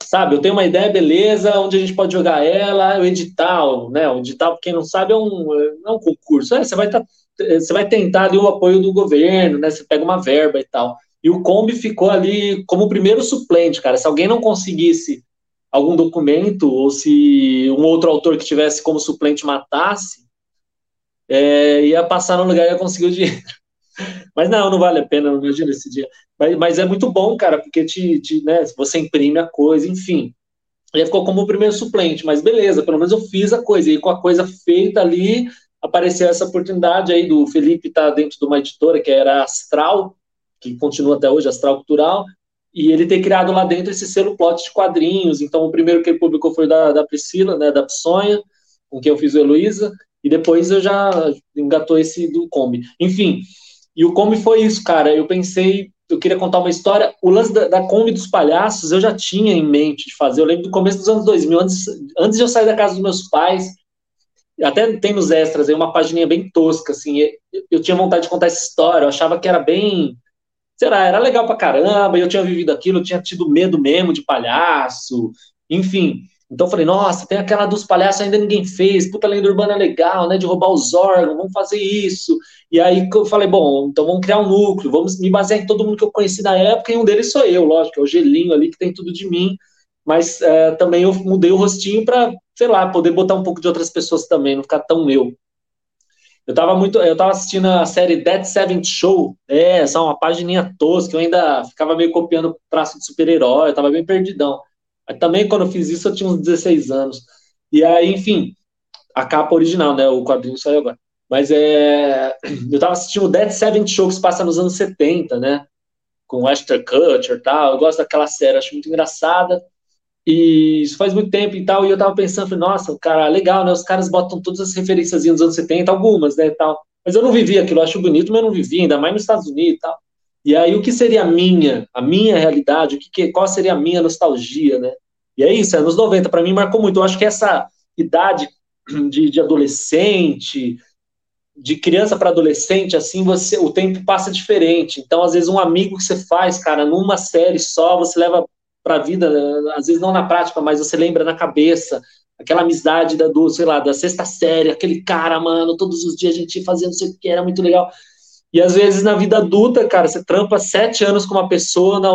Sabe, eu tenho uma ideia, beleza, onde a gente pode jogar ela, o edital, né? O edital, para quem não sabe, é um, é um concurso. É, você, vai tá, você vai tentar ali o apoio do governo, né? Você pega uma verba e tal. E o Kombi ficou ali como o primeiro suplente, cara. Se alguém não conseguisse algum documento, ou se um outro autor que tivesse como suplente matasse, é, ia passar no lugar e ia conseguir o dinheiro. Mas não, não vale a pena, não imagina esse dia. Mas, mas é muito bom, cara, porque te, te, né, você imprime a coisa, enfim. Ele ficou como o primeiro suplente, mas beleza, pelo menos eu fiz a coisa. E com a coisa feita ali, apareceu essa oportunidade aí do Felipe estar tá dentro de uma editora que era Astral, que continua até hoje, Astral Cultural, e ele ter criado lá dentro esse selo plot de quadrinhos. Então, o primeiro que ele publicou foi da, da Priscila, né, da Psonha, com quem eu fiz o Heloísa, e depois eu já engatou esse do Kombi. Enfim, e o Kombi foi isso, cara. Eu pensei, eu queria contar uma história. O lance da, da Kombi dos palhaços eu já tinha em mente de fazer. Eu lembro do começo dos anos 2000, antes, antes de eu sair da casa dos meus pais, até tem nos extras aí uma pagininha bem tosca, assim. Eu, eu tinha vontade de contar essa história, eu achava que era bem será, era legal pra caramba, eu tinha vivido aquilo, eu tinha tido medo mesmo de palhaço, enfim. Então eu falei, nossa, tem aquela dos palhaços ainda ninguém fez, puta lenda urbana legal, né, de roubar os órgãos, vamos fazer isso. E aí eu falei, bom, então vamos criar um núcleo, vamos me basear em todo mundo que eu conheci na época, e um deles sou eu, lógico, é o Gelinho ali, que tem tudo de mim, mas é, também eu mudei o rostinho para, sei lá, poder botar um pouco de outras pessoas também, não ficar tão eu. Eu tava muito, eu tava assistindo a série Dead Seventh Show, é, só uma pagininha tosca, eu ainda ficava meio copiando traço de super-herói, eu tava bem perdidão. Mas também quando eu fiz isso eu tinha uns 16 anos. E aí, enfim, a capa original, né, o quadrinho saiu agora. Mas é, eu tava assistindo o Dead Seventh Show que se passa nos anos 70, né, com Ashton Kutcher e tal, eu gosto daquela série, acho muito engraçada. E isso faz muito tempo e tal, e eu tava pensando, nossa, cara, legal, né? Os caras botam todas as referências dos anos 70, algumas, né, tal. Mas eu não vivi aquilo, eu acho bonito, mas eu não vivi, ainda mais nos Estados Unidos e tal. E aí, o que seria a minha, a minha realidade, o que, qual seria a minha nostalgia, né? E é isso, é anos 90, para mim marcou muito. Eu acho que essa idade de, de adolescente, de criança para adolescente, assim, você o tempo passa diferente. Então, às vezes, um amigo que você faz, cara, numa série só, você leva para a vida, às vezes não na prática, mas você lembra na cabeça aquela amizade da do, sei lá, da sexta série, aquele cara, mano, todos os dias a gente fazendo não sei o que, era muito legal. E às vezes na vida adulta, cara, você trampa sete anos com uma pessoa na,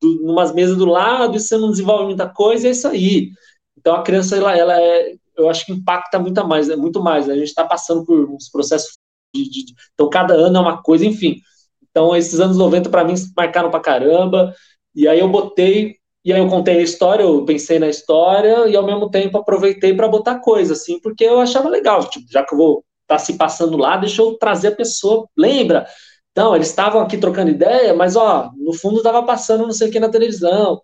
do, numas mesas do lado e você não desenvolve muita coisa, é isso aí. Então a criança, ela, ela é, eu acho que impacta muito mais, é muito mais. Né? A gente está passando por uns processos de, de, de, Então cada ano é uma coisa, enfim. Então esses anos 90 para mim marcaram pra caramba. E aí eu botei e aí eu contei a história, eu pensei na história e ao mesmo tempo aproveitei para botar coisa, assim, porque eu achava legal. Tipo, já que eu vou estar tá se passando lá, deixa eu trazer a pessoa. Lembra? Então, eles estavam aqui trocando ideia, mas ó, no fundo estava passando não sei o que na televisão.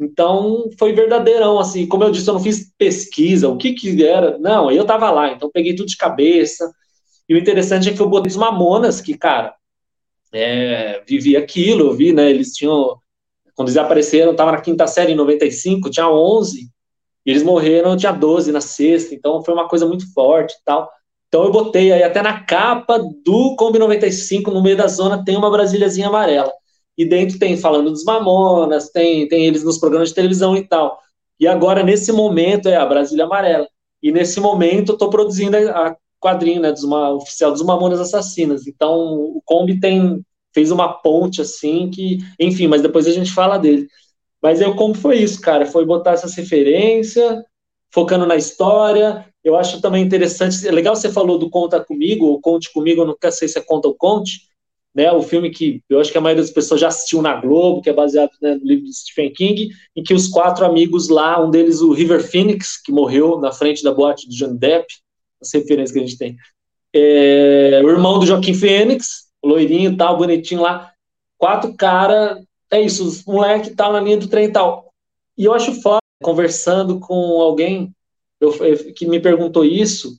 Então, foi verdadeirão, assim, como eu disse, eu não fiz pesquisa, o que que era, não, eu estava lá, então peguei tudo de cabeça, e o interessante é que eu botei os Mamonas, que, cara, é, vivi aquilo, eu vi, né, eles tinham, quando eles apareceram, estava na quinta série em 95, tinha 11, e eles morreram, tinha 12 na sexta, então foi uma coisa muito forte e tal, então eu botei aí até na capa do Kombi 95, no meio da zona, tem uma Brasíliazinha amarela. E dentro tem falando dos Mamonas, tem, tem eles nos programas de televisão e tal. E agora, nesse momento, é a Brasília Amarela. E nesse momento, eu estou produzindo a quadrinha né, dos, uma, oficial dos Mamonas Assassinas. Então, o Kombi tem, fez uma ponte, assim, que... Enfim, mas depois a gente fala dele. Mas aí, o Kombi foi isso, cara. Foi botar essa referência, focando na história, eu acho também interessante, é legal você falou do Conta Comigo, ou Conte Comigo, eu não sei se é Conta ou Conte, né, o filme que eu acho que a maioria das pessoas já assistiu na Globo, que é baseado né, no livro de Stephen King, em que os quatro amigos lá, um deles o River Phoenix, que morreu na frente da boate do Johnny Depp, as referências que a gente tem, é, o irmão do Joaquim o loirinho e tal, bonitinho lá, quatro cara, é isso, os moleque tal na linha do trem e tal. E eu acho foda, conversando com alguém eu, que me perguntou isso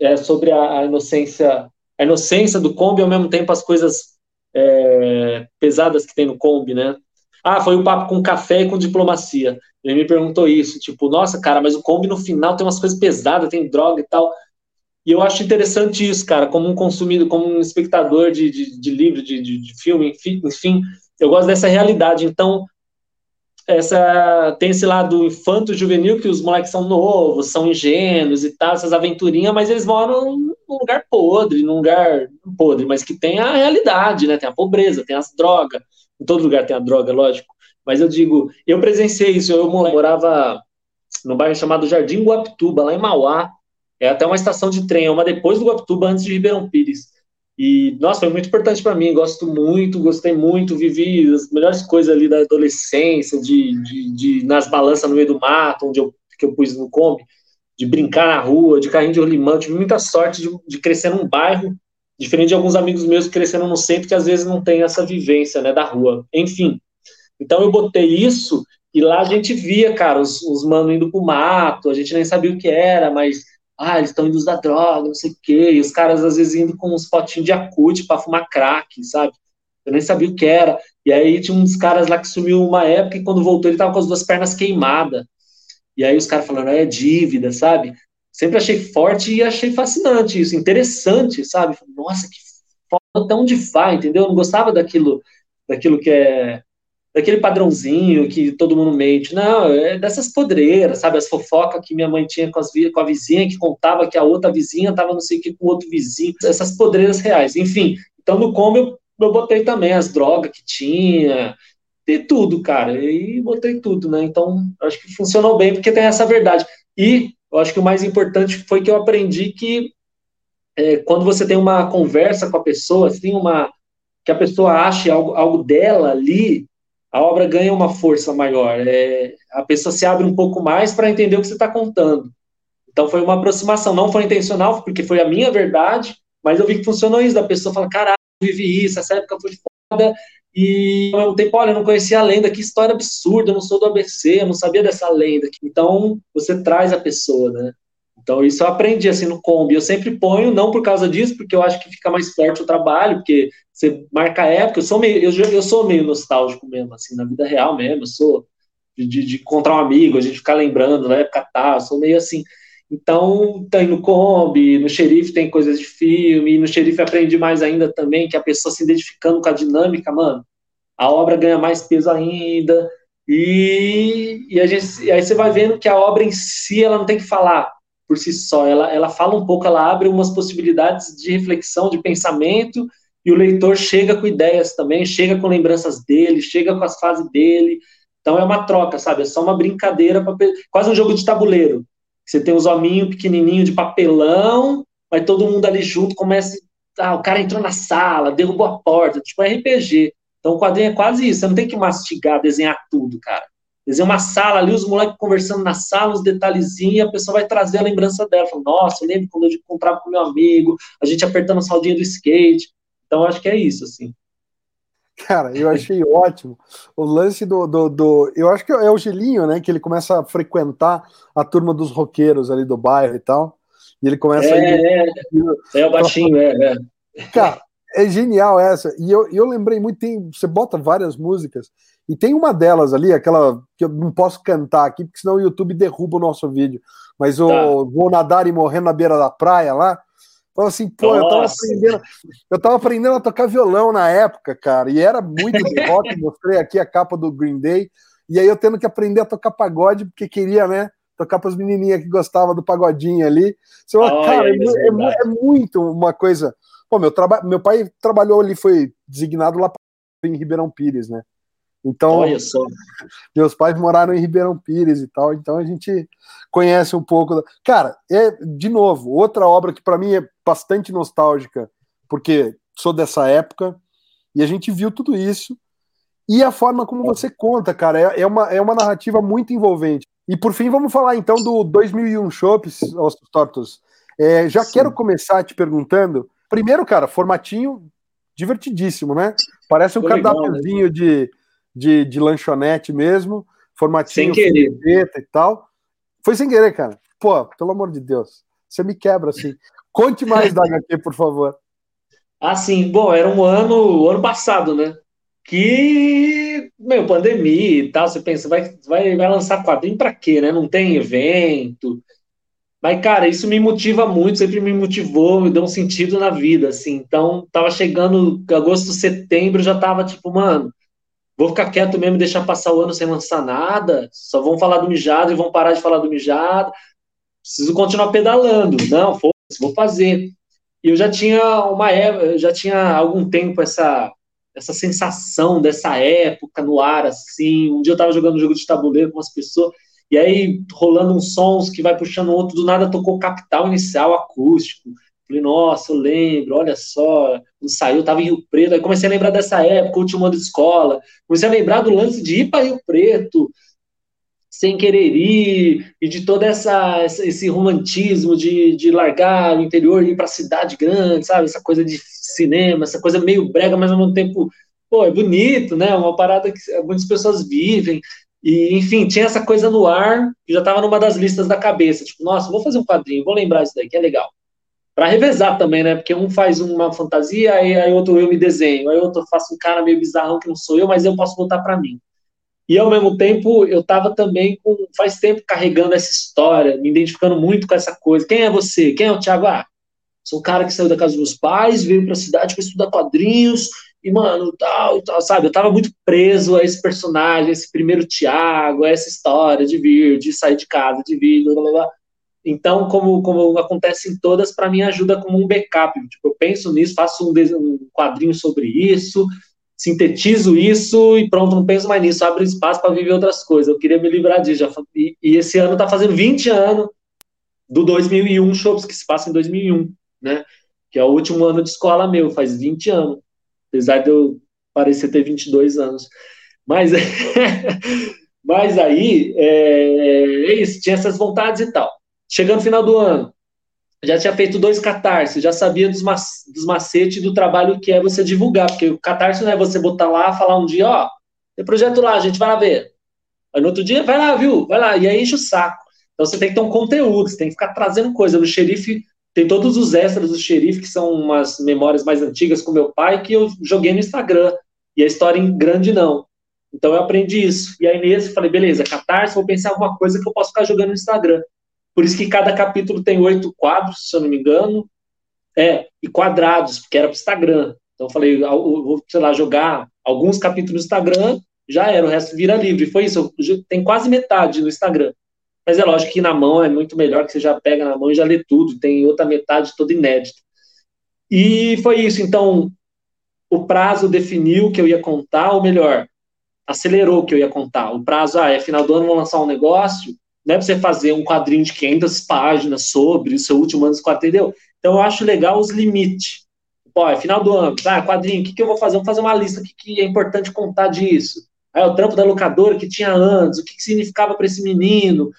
é, sobre a, a, inocência, a inocência do Kombi, ao mesmo tempo as coisas é, pesadas que tem no Kombi, né? Ah, foi um papo com café e com diplomacia. Ele me perguntou isso, tipo, nossa, cara, mas o Kombi no final tem umas coisas pesadas, tem droga e tal. E eu acho interessante isso, cara, como um consumidor, como um espectador de, de, de livro, de, de, de filme, enfim, enfim, eu gosto dessa realidade. Então, essa tem esse lado infanto juvenil que os moleques são novos, são ingênuos e tal, essas aventurinhas, mas eles moram num lugar podre, num lugar podre, mas que tem a realidade, né? Tem a pobreza, tem as drogas. Em todo lugar tem a droga, lógico. Mas eu digo, eu presenciei isso, eu morava num bairro chamado Jardim Guapituba, lá em Mauá. É até uma estação de trem, é uma depois do Guapituba, antes de Ribeirão Pires. E, nossa, foi muito importante para mim, gosto muito, gostei muito, vivi as melhores coisas ali da adolescência, de, de, de nas balanças no meio do mato, onde eu, que eu pus no Kombi, de brincar na rua, de carrinho de rolimão, tive muita sorte de, de crescer num bairro, diferente de alguns amigos meus que cresceram no centro, que às vezes não tem essa vivência, né, da rua. Enfim, então eu botei isso, e lá a gente via, cara, os, os manos indo pro mato, a gente nem sabia o que era, mas ah, eles estão indo usar droga, não sei o quê, e os caras às vezes indo com uns potinhos de acute para fumar crack, sabe? Eu nem sabia o que era. E aí tinha uns caras lá que sumiu uma época e quando voltou ele tava com as duas pernas queimadas. E aí os caras falando, é dívida, sabe? Sempre achei forte e achei fascinante isso, interessante, sabe? Nossa, que foda, até onde vai, entendeu? Eu não gostava daquilo, daquilo que é daquele padrãozinho que todo mundo mente. Não, é dessas podreiras, sabe? As fofocas que minha mãe tinha com, as, com a vizinha, que contava que a outra vizinha estava não sei o que com o outro vizinho. Essas podreiras reais. Enfim, então no como eu, eu botei também as drogas que tinha, de tudo, cara. E botei tudo, né? Então, acho que funcionou bem, porque tem essa verdade. E eu acho que o mais importante foi que eu aprendi que é, quando você tem uma conversa com a pessoa, assim, uma que a pessoa ache algo, algo dela ali, a obra ganha uma força maior. É, a pessoa se abre um pouco mais para entender o que você está contando. Então foi uma aproximação, não foi intencional, porque foi a minha verdade, mas eu vi que funcionou isso, da pessoa fala, caralho, vivi isso, essa época foi foda, e ao mesmo tempo, olha, eu não conhecia a lenda, que história absurda, eu não sou do ABC, eu não sabia dessa lenda. Então, você traz a pessoa, né? Então, isso eu aprendi assim no Kombi. Eu sempre ponho, não por causa disso, porque eu acho que fica mais forte o trabalho, porque você marca a época. Eu sou meio, eu, eu sou meio nostálgico mesmo, assim, na vida real mesmo. Eu sou de, de, de encontrar um amigo, a gente ficar lembrando na época tal, eu sou meio assim. Então, tem no Kombi, no Xerife tem coisas de filme, no Xerife aprendi mais ainda também, que a pessoa se identificando com a dinâmica, mano, a obra ganha mais peso ainda, e, e, gente, e aí você vai vendo que a obra em si, ela não tem que falar por si só, ela, ela fala um pouco, ela abre umas possibilidades de reflexão, de pensamento, e o leitor chega com ideias também, chega com lembranças dele, chega com as fases dele, então é uma troca, sabe? É só uma brincadeira, pra, quase um jogo de tabuleiro. Você tem os hominhos pequenininho de papelão, vai todo mundo ali junto, começa. Ah, o cara entrou na sala, derrubou a porta, tipo RPG. Então o quadrinho é quase isso, você não tem que mastigar, desenhar tudo, cara. Desenha uma sala ali, os moleques conversando na sala, uns detalhezinhos, a pessoa vai trazer a lembrança dela. Fala, Nossa, eu lembro quando eu encontrava com meu amigo, a gente apertando a saldinha do skate. Então acho que é isso, assim. Cara, eu achei ótimo o lance do, do, do, Eu acho que é o Gelinho, né? Que ele começa a frequentar a turma dos roqueiros ali do bairro e tal. E ele começa é, a. Ir... É, é o baixinho, é, é. Cara, é genial essa. E eu, eu lembrei muito, tem, você bota várias músicas, e tem uma delas ali, aquela que eu não posso cantar aqui, porque senão o YouTube derruba o nosso vídeo. Mas o tá. Vou Nadar e Morrer na Beira da Praia lá, então, assim, pô, eu tava, aprendendo, eu tava aprendendo a tocar violão na época, cara, e era muito rock. Mostrei aqui a capa do Green Day, e aí eu tendo que aprender a tocar pagode, porque queria, né? Tocar para as menininhas que gostavam do pagodinho ali. Você fala, cara, é, é, é, muito uma coisa. Pô, meu, traba... meu pai trabalhou ali, foi designado lá em Ribeirão Pires, né? Então, Olha só. meus pais moraram em Ribeirão Pires e tal, então a gente conhece um pouco. Cara, é de novo outra obra que para mim é bastante nostálgica, porque sou dessa época e a gente viu tudo isso. E a forma como você conta, cara, é, é uma, é uma narrativa muito envolvente. E por fim, vamos falar então do 2001 Shops, aos tortos. É, já Sim. quero começar te perguntando. Primeiro, cara, formatinho divertidíssimo, né? Parece um cardápiozinho né? de de, de lanchonete mesmo, formatinho sem querer. e tal. Foi sem querer, cara. Pô, pelo amor de Deus. Você me quebra assim. Conte mais da HQ, por favor. Assim, bom, era um ano, ano passado, né? Que, meu, pandemia e tal, você pensa, vai, vai, vai lançar quadrinho pra quê, né? Não tem evento. Mas, cara, isso me motiva muito, sempre me motivou, me deu um sentido na vida, assim. Então, tava chegando agosto, setembro, já tava tipo, mano, vou ficar quieto mesmo e deixar passar o ano sem lançar nada, só vão falar do mijado e vão parar de falar do mijado, preciso continuar pedalando, não, vou fazer. E eu já tinha uma época, já tinha algum tempo essa essa sensação dessa época no ar, assim, um dia eu tava jogando um jogo de tabuleiro com as pessoas, e aí rolando uns sons que vai puxando outro, do nada tocou capital inicial acústico, Falei, nossa, eu lembro, olha só, quando saiu, tava em Rio Preto, aí comecei a lembrar dessa época, último ano de escola, comecei a lembrar do lance de ir para Rio Preto, sem querer ir, e de todo essa, esse romantismo de, de largar o interior e ir para cidade grande, sabe? Essa coisa de cinema, essa coisa meio brega, mas ao mesmo tempo, pô, é bonito, né? Uma parada que muitas pessoas vivem. E, enfim, tinha essa coisa no ar, que já estava numa das listas da cabeça, tipo, nossa, vou fazer um quadrinho, vou lembrar isso daí, que é legal para revezar também, né? Porque um faz uma fantasia, aí, aí outro eu me desenho, aí outro faço um cara meio bizarrão que não sou eu, mas eu posso botar para mim. E ao mesmo tempo, eu estava também com, faz tempo carregando essa história, me identificando muito com essa coisa. Quem é você? Quem é o Thiago? Ah, sou um cara que saiu da casa dos meus pais, veio para a cidade para estudar quadrinhos, e, mano, tal, tal, sabe? Eu tava muito preso a esse personagem, a esse primeiro Thiago, a essa história de vir, de sair de casa, de vir, blá, blá, blá. Então, como, como acontece em todas, para mim ajuda como um backup. Tipo, eu penso nisso, faço um, um quadrinho sobre isso, sintetizo isso e pronto, não penso mais nisso, abre espaço para viver outras coisas. Eu queria me livrar disso. Já, e, e, esse ano está fazendo 20 anos do 2001 Shows, que se passa em 2001, né? Que é o último ano de escola meu, faz 20 anos. Apesar de eu parecer ter 22 anos. Mas, mas aí, é, é isso, tinha essas vontades e tal. Chegando no final do ano, já tinha feito dois catarses, já sabia dos, mac dos macetes do trabalho que é você divulgar, porque o catarse não é você botar lá, falar um dia, ó, tem projeto lá, a gente vai lá ver. Aí no outro dia, vai lá, viu? Vai lá, e aí enche o saco. Então você tem que ter um conteúdo, você tem que ficar trazendo coisa. No xerife, tem todos os extras do xerife, que são umas memórias mais antigas com meu pai, que eu joguei no Instagram. E a história em grande não. Então eu aprendi isso. E aí nesse, falei, beleza, catarse, vou pensar alguma coisa que eu posso ficar jogando no Instagram. Por isso que cada capítulo tem oito quadros, se eu não me engano, é, e quadrados, porque era para o Instagram. Então eu falei, eu vou, sei lá, jogar alguns capítulos no Instagram, já era, o resto vira livre. Foi isso, tem quase metade no Instagram. Mas é lógico que na mão é muito melhor, que você já pega na mão e já lê tudo, tem outra metade toda inédita. E foi isso, então, o prazo definiu que eu ia contar, ou melhor, acelerou que eu ia contar. O prazo, ah, é final do ano, vou lançar um negócio, não é para você fazer um quadrinho de 500 páginas sobre o seu último ano de entendeu? Então, eu acho legal os limites. Pô, é final do ano, ah, quadrinho, o que, que eu vou fazer? Vou fazer uma lista, o que, que é importante contar disso? Aí, o trampo da locadora que tinha antes, o que, que significava para esse menino,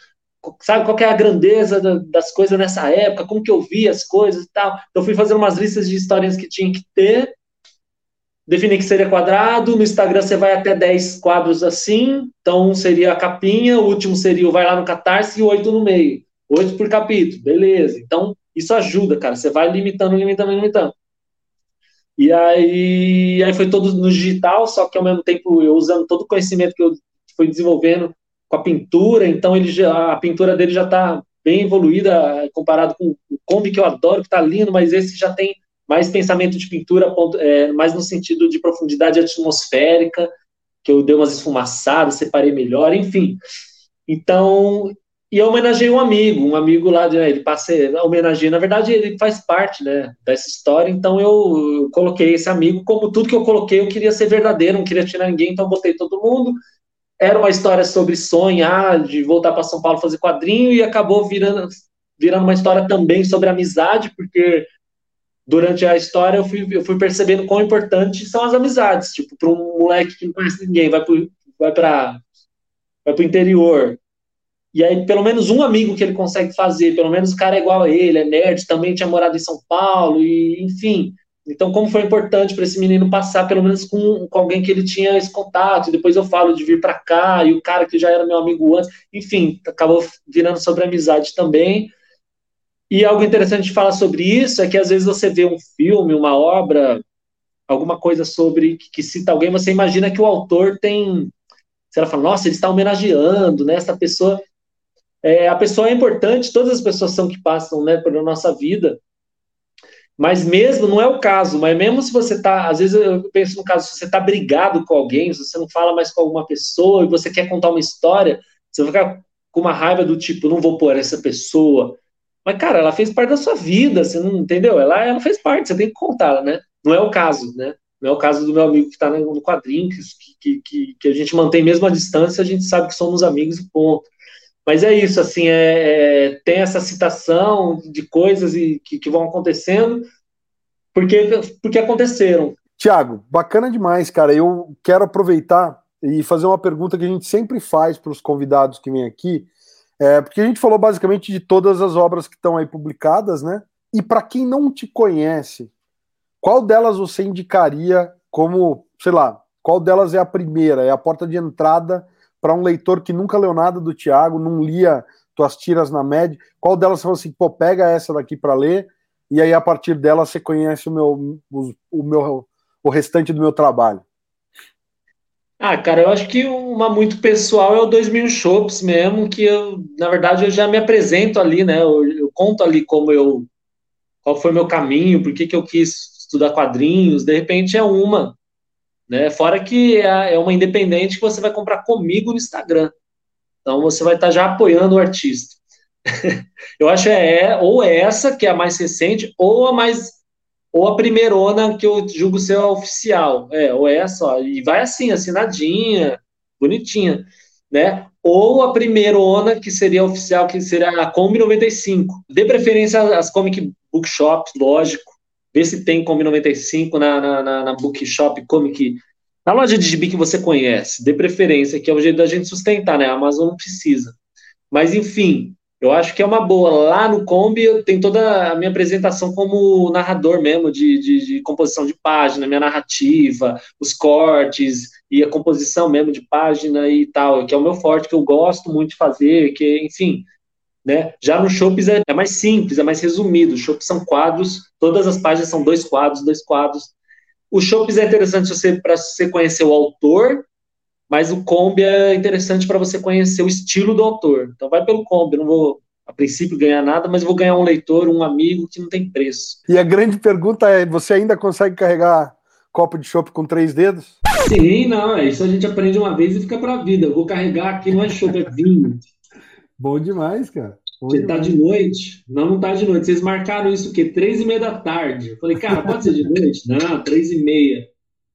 sabe qual é a grandeza das coisas nessa época, como que eu vi as coisas e tal. Então, fui fazendo umas listas de histórias que tinha que ter, definir que seria quadrado, no Instagram você vai até 10 quadros assim, então seria a capinha, o último seria o vai lá no Catarse e oito no meio. Oito por capítulo, beleza. Então, isso ajuda, cara. Você vai limitando, limitando, limitando. E aí, aí foi todo no digital, só que ao mesmo tempo eu usando todo o conhecimento que eu fui desenvolvendo com a pintura, então ele já, a pintura dele já está bem evoluída comparado com o Kombi, que eu adoro, que está lindo, mas esse já tem mais pensamento de pintura, é, mais no sentido de profundidade atmosférica, que eu dei umas esfumaçadas, separei melhor, enfim. Então, e eu homenageei um amigo, um amigo lá, de, ele passei, homenageei, na verdade ele faz parte, né, dessa história, então eu, coloquei esse amigo, como tudo que eu coloquei eu queria ser verdadeiro, não queria tirar ninguém, então botei todo mundo, era uma história sobre sonhar, de voltar para São Paulo fazer quadrinho, e acabou virando, virando uma história também sobre amizade, porque durante a história eu fui, eu fui percebendo quão importantes são as amizades, tipo, para um moleque que não conhece ninguém, vai para vai para vai o interior, e aí, pelo menos um amigo que ele consegue fazer, pelo menos o cara é igual a ele, é nerd, também tinha morado em São Paulo, e enfim. Então, como foi importante para esse menino passar, pelo menos com, com alguém que ele tinha esse contato, e depois eu falo de vir para cá, e o cara que já era meu amigo antes, enfim, acabou virando sobre amizade também. E algo interessante de falar sobre isso é que às vezes você vê um filme, uma obra, alguma coisa sobre que, que cita alguém, você imagina que o autor tem. Você fala, nossa, ele está homenageando, né? Essa pessoa é, a pessoa é importante, todas as pessoas são que passam né, pela nossa vida, mas mesmo, não é o caso, mas mesmo se você está, às vezes eu penso no caso, se você está brigado com alguém, se você não fala mais com alguma pessoa e você quer contar uma história, você vai ficar com uma raiva do tipo, não vou pôr essa pessoa. Mas, cara, ela fez parte da sua vida, você não entendeu? Ela, ela fez parte, você tem que contá-la, né? Não é o caso, né? Não é o caso do meu amigo que está no quadrinho, que, que, que, a gente mantém mesmo a distância, a gente sabe que somos amigos e ponto. Mas é isso, assim, é, é, tem essa citação de coisas e, que, que vão acontecendo porque, porque aconteceram. Tiago, bacana demais, cara. Eu quero aproveitar e fazer uma pergunta que a gente sempre faz para os convidados que vêm aqui, é, porque a gente falou basicamente de todas as obras que estão aí publicadas, né? E para quem não te conhece, qual delas você indicaria como, sei lá, qual delas é a primeira, é a porta de entrada para um leitor que nunca leu nada do Tiago, não lia tuas tiras na média, qual delas você falou assim, pô, pega essa daqui para ler, e aí a partir dela você conhece o meu, o, o, meu, o restante do meu trabalho? Ah, cara, eu acho que uma muito pessoal é o 2000 Shops mesmo, que eu, na verdade, eu já me apresento ali, né? Eu, eu conto ali como eu, qual foi meu caminho, por que, que eu quis estudar quadrinhos, de repente é uma né? Fora que é, é uma independente que você vai comprar comigo no Instagram. Então você vai estar já apoiando o artista. eu acho é, é ou é essa que é a mais recente ou a mais ou a primeirona que eu julgo ser a oficial. É, ou essa, ó, e vai assim, assinadinha, bonitinha, né? Ou a primeirona que seria oficial, que seria a Kombi 95. Dê preferência às comic bookshops, lógico, Vê se tem Come 95 na, na, na, na Bookshop Comic. Na loja de gibi que você conhece, dê preferência, que é o jeito da gente sustentar, né? A Amazon não precisa. Mas, enfim, eu acho que é uma boa. Lá no Kombi tem toda a minha apresentação como narrador mesmo, de, de, de, composição de página, minha narrativa, os cortes e a composição mesmo de página e tal, que é o meu forte, que eu gosto muito de fazer, que, enfim, né? Já no Shops é, é, mais simples, é mais resumido. Shops são quadros, todas as páginas são dois quadros, dois quadros. O Shops é interessante para você conhecer o autor, mas o Kombi é interessante para você conhecer o estilo do autor. Então vai pelo Kombi, não vou a princípio ganhar nada, mas vou ganhar um leitor, um amigo que não tem preço. E a grande pergunta é: você ainda consegue carregar copo de chopp com três dedos? Sim, não, é isso a gente aprende uma vez e fica pra vida. Eu vou carregar aqui, não é chopp, é vinho. Bom demais, cara. Você tá de noite? Não, não tá de noite. Vocês marcaram isso o quê? Três e meia da tarde. Eu falei, cara, pode ser de noite? Não, três e meia.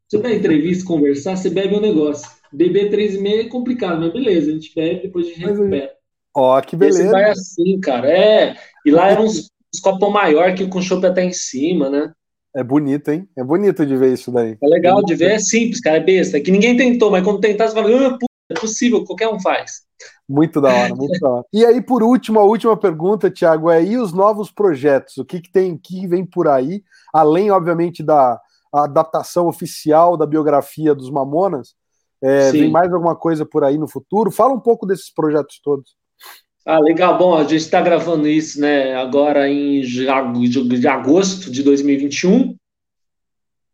Você dá entrevista, conversar, você bebe um negócio. Beber três e meia é complicado, mas beleza, a gente bebe, depois a gente recupera. Ó, que beleza. Esse vai assim, cara. É. E lá eram uns, uns copos maior que com chopp até em cima, né? É bonito, hein? É bonito de ver isso daí. É legal de ver, é simples, cara, é besta. É que ninguém tentou, mas quando tentar, você fala, ah, é possível, qualquer um faz. Muito da hora, muito da hora. E aí, por último, a última pergunta, Thiago, é e os novos projetos? O que, que tem, que vem por aí, além, obviamente, da adaptação oficial da biografia dos Mamonas? É, vem mais alguma coisa por aí no futuro? Fala um pouco desses projetos todos. Ah, legal. Bom, a gente está gravando isso, né, agora em de agosto de 2021.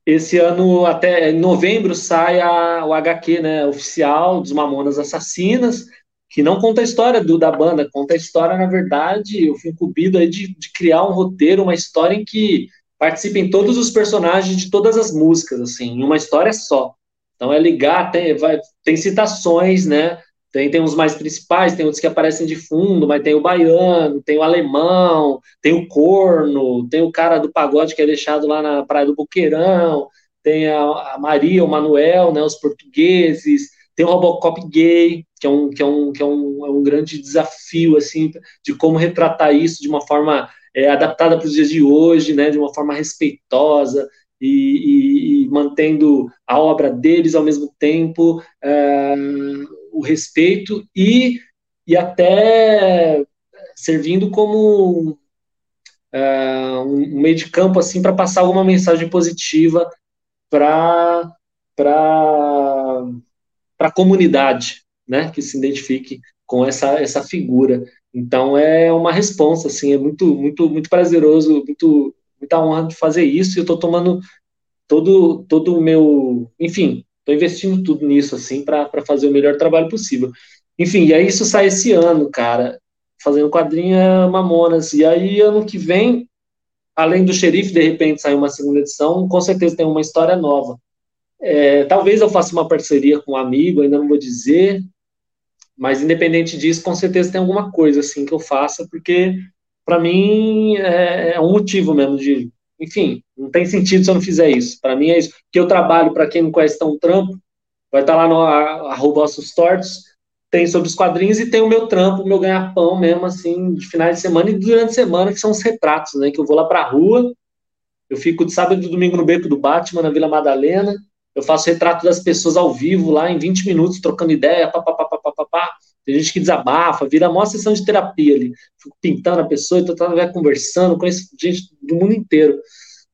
Esse ano, até em novembro, sai a, o HQ, né, oficial dos Mamonas Assassinas, que não conta a história do, da banda, conta a história, na verdade, eu fui incumbido aí de, de criar um roteiro, uma história em que participem todos os personagens de todas as músicas, assim, em uma história só. Então é ligar, tem, vai, tem citações, né? Tem, tem os mais principais, tem outros que aparecem de fundo, mas tem o baiano, tem o alemão, tem o corno, tem o cara do pagode que é deixado lá na Praia do Boqueirão, tem a, a Maria, o Manuel, né, os portugueses, tem o Robocop gay, que é um, que é um, que é um, é um grande desafio, assim, de como retratar isso de uma forma é, adaptada para os dias de hoje, né, de uma forma respeitosa, e, e, e, mantendo a obra deles ao mesmo tempo, é, o respeito e, e até servindo como é, um meio de campo assim para passar alguma mensagem positiva para para a comunidade, né, que se identifique com essa essa figura. Então é uma resposta assim, é muito muito muito prazeroso, muito muita honra de fazer isso. E eu estou tomando todo todo o meu, enfim, estou investindo tudo nisso assim para fazer o melhor trabalho possível. Enfim, e aí isso sai esse ano, cara, fazendo quadrinha Mamonas. E aí ano que vem, além do xerife, de repente sair uma segunda edição, com certeza tem uma história nova. É, talvez eu faça uma parceria com um amigo, ainda não vou dizer, mas independente disso, com certeza tem alguma coisa assim que eu faça, porque para mim é, é, um motivo mesmo de, enfim, não tem sentido se eu não fizer isso. Para mim é isso. Que eu trabalho, para quem não conhece tão trampo, vai estar tá lá no arroba tortos, tem sobre os quadrinhos e tem o meu trampo, o meu ganha-pão mesmo, assim, de finais de semana e durante a semana, que são os retratos, né? Que eu vou lá pra rua, eu fico de sábado e domingo no Beco do Batman, na Vila Madalena, eu faço retrato das pessoas ao vivo lá em 20 minutos, trocando ideia, papapá, papapá. Tem gente que desabafa, vira uma sessão de terapia ali. Fico pintando a pessoa, então vai conversando, conheço gente do mundo inteiro.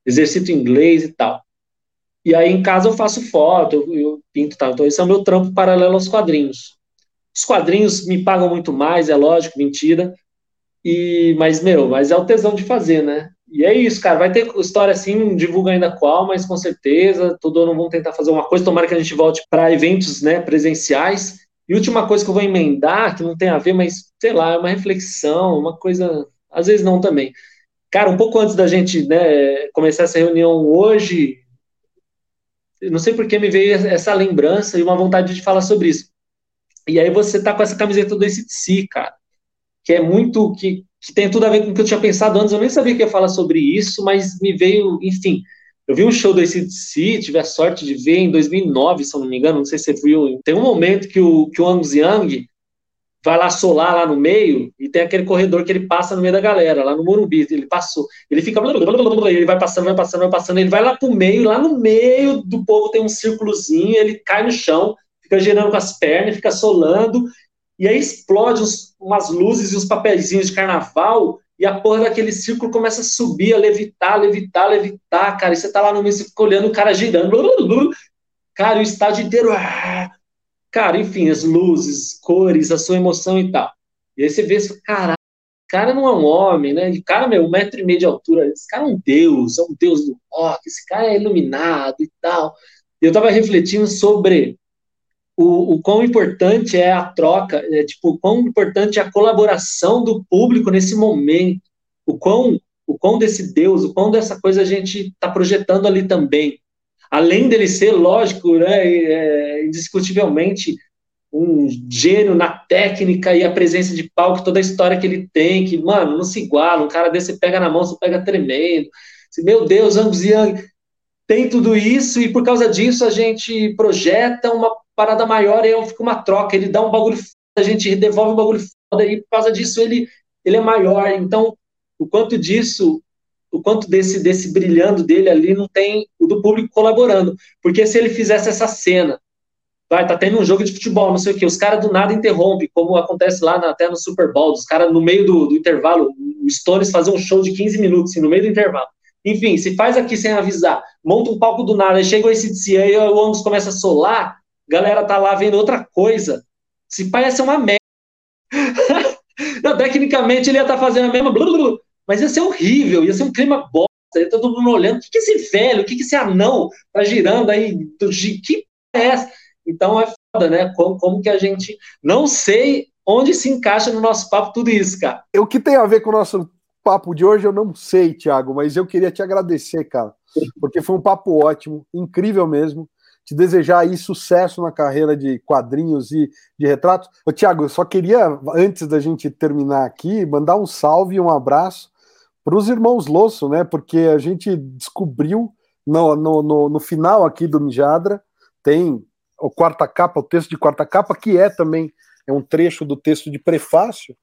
Exercito inglês e tal. E aí em casa eu faço foto, eu, eu pinto e tal. Então esse é o meu trampo paralelo aos quadrinhos. Os quadrinhos me pagam muito mais, é lógico, mentira. E, mas, meu, mas é o tesão de fazer, né? E é isso, cara. Vai ter história assim, não divulga ainda qual, mas com certeza, todo ano vamos tentar fazer uma coisa. Tomara que a gente volte para eventos né, presenciais. E última coisa que eu vou emendar, que não tem a ver, mas sei lá, é uma reflexão, uma coisa. Às vezes não também. Cara, um pouco antes da gente né, começar essa reunião hoje, não sei por que me veio essa lembrança e uma vontade de falar sobre isso. E aí você tá com essa camiseta do ACDC, cara, que é muito. que que tem tudo a ver com o que eu tinha pensado antes. Eu nem sabia que ia falar sobre isso, mas me veio, enfim. Eu vi um show do ACDC, tive a sorte de ver em 2009, se eu não me engano, não sei se você viu. Tem um momento que o, que o Angus Young vai lá solar lá no meio e tem aquele corredor que ele passa no meio da galera, lá no Morumbi. Ele passou, ele fica. Ele vai passando, vai passando, vai passando. Ele vai lá pro meio, lá no meio do povo tem um círculozinho, ele cai no chão, fica girando com as pernas, fica solando e aí explode uns, umas luzes e uns papeizinhos de carnaval, e a porra daquele círculo começa a subir, a levitar, levitar, levitar, cara, e você tá lá no meio, você fica olhando o cara girando, cara, o estádio inteiro, ah! cara, enfim, as luzes, cores, a sua emoção e tal. E aí você vê, cara, cara não é um homem, né? E cara, meu, um metro e meio de altura, esse cara é um deus, é um deus do rock, esse cara é iluminado e tal. E eu tava refletindo sobre o, o quão importante é a troca, é, tipo, o quão importante é a colaboração do público nesse momento, o quão, o quão desse Deus, o quão dessa coisa a gente está projetando ali também. Além dele ser, lógico, né, é, indiscutivelmente um gênio na técnica e a presença de palco, toda a história que ele tem, que, mano, não se iguala, um cara desse pega na mão, você pega tremendo, meu Deus, Angus Young tem tudo isso, e por causa disso a gente projeta uma parada maior e fica uma troca, ele dá um bagulho foda, a gente devolve um bagulho foda, e por causa disso ele, ele é maior, então o quanto disso, o quanto desse, desse brilhando dele ali não tem o do público colaborando, porque se ele fizesse essa cena vai, tá tendo um jogo de futebol, não sei o que, os caras do nada interrompem, como acontece lá na, até no Super Bowl, os caras no meio do, do, intervalo, o Stones fazer um show de 15 minutos, assim, no meio do intervalo. Enfim, se faz aqui sem avisar, monta um palco do nada, chega o ACDC, aí o Angus começa a solar, galera tá lá vendo outra coisa. Se ser uma merda. não, tecnicamente ele ia estar tá fazendo a mesma, mas ia ser horrível, ia ser um clima bosta, ia todo mundo olhando, o que, que é esse velho, o que, que esse anão tá girando aí, que é essa? Então é foda, né? Como, como que a gente. Não sei onde se encaixa no nosso papo tudo isso, cara. O que tem a ver com o nosso papo de hoje, eu não sei, Thiago, mas eu queria te agradecer, cara, porque foi um papo ótimo, incrível mesmo. Te desejar aí sucesso na carreira de quadrinhos e de retratos. Ô, Thiago, eu só queria, antes da gente terminar aqui, mandar um salve e um abraço para os irmãos Losso, né? Porque a gente descobriu no, no, no, no final aqui do Mijadra, tem o quarta capa, o texto de quarta capa, que é também é um trecho do texto de prefácio,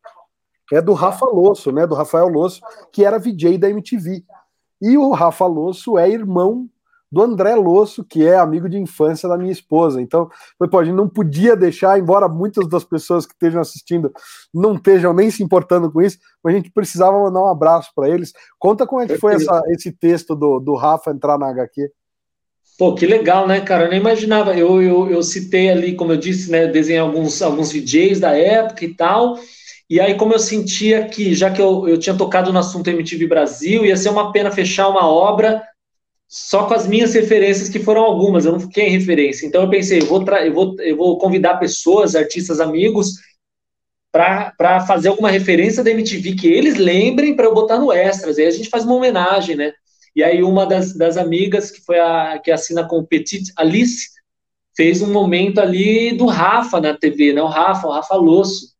é do Rafa Losso, né, do Rafael Losso, que era VJ da MTV. E o Rafa Losso é irmão do André Losso, que é amigo de infância da minha esposa. Então, pô, a gente não podia deixar, embora muitas das pessoas que estejam assistindo não estejam nem se importando com isso, mas a gente precisava mandar um abraço para eles. Conta como é que foi essa, esse texto do, do Rafa entrar na HQ. Pô, que legal, né, cara? Eu nem imaginava. Eu, eu, eu citei ali, como eu disse, né, desenhei alguns, alguns VJs da época e tal. E aí, como eu sentia que, já que eu, eu tinha tocado no assunto MTV Brasil, ia ser uma pena fechar uma obra só com as minhas referências, que foram algumas, eu não fiquei em referência. Então eu pensei, eu vou, eu vou, eu vou convidar pessoas, artistas, amigos, para fazer alguma referência da MTV que eles lembrem para eu botar no Extras. Aí a gente faz uma homenagem, né? E aí uma das, das amigas, que foi a que assina com Petit Alice, fez um momento ali do Rafa na TV, né? O Rafa, o Rafa Losso.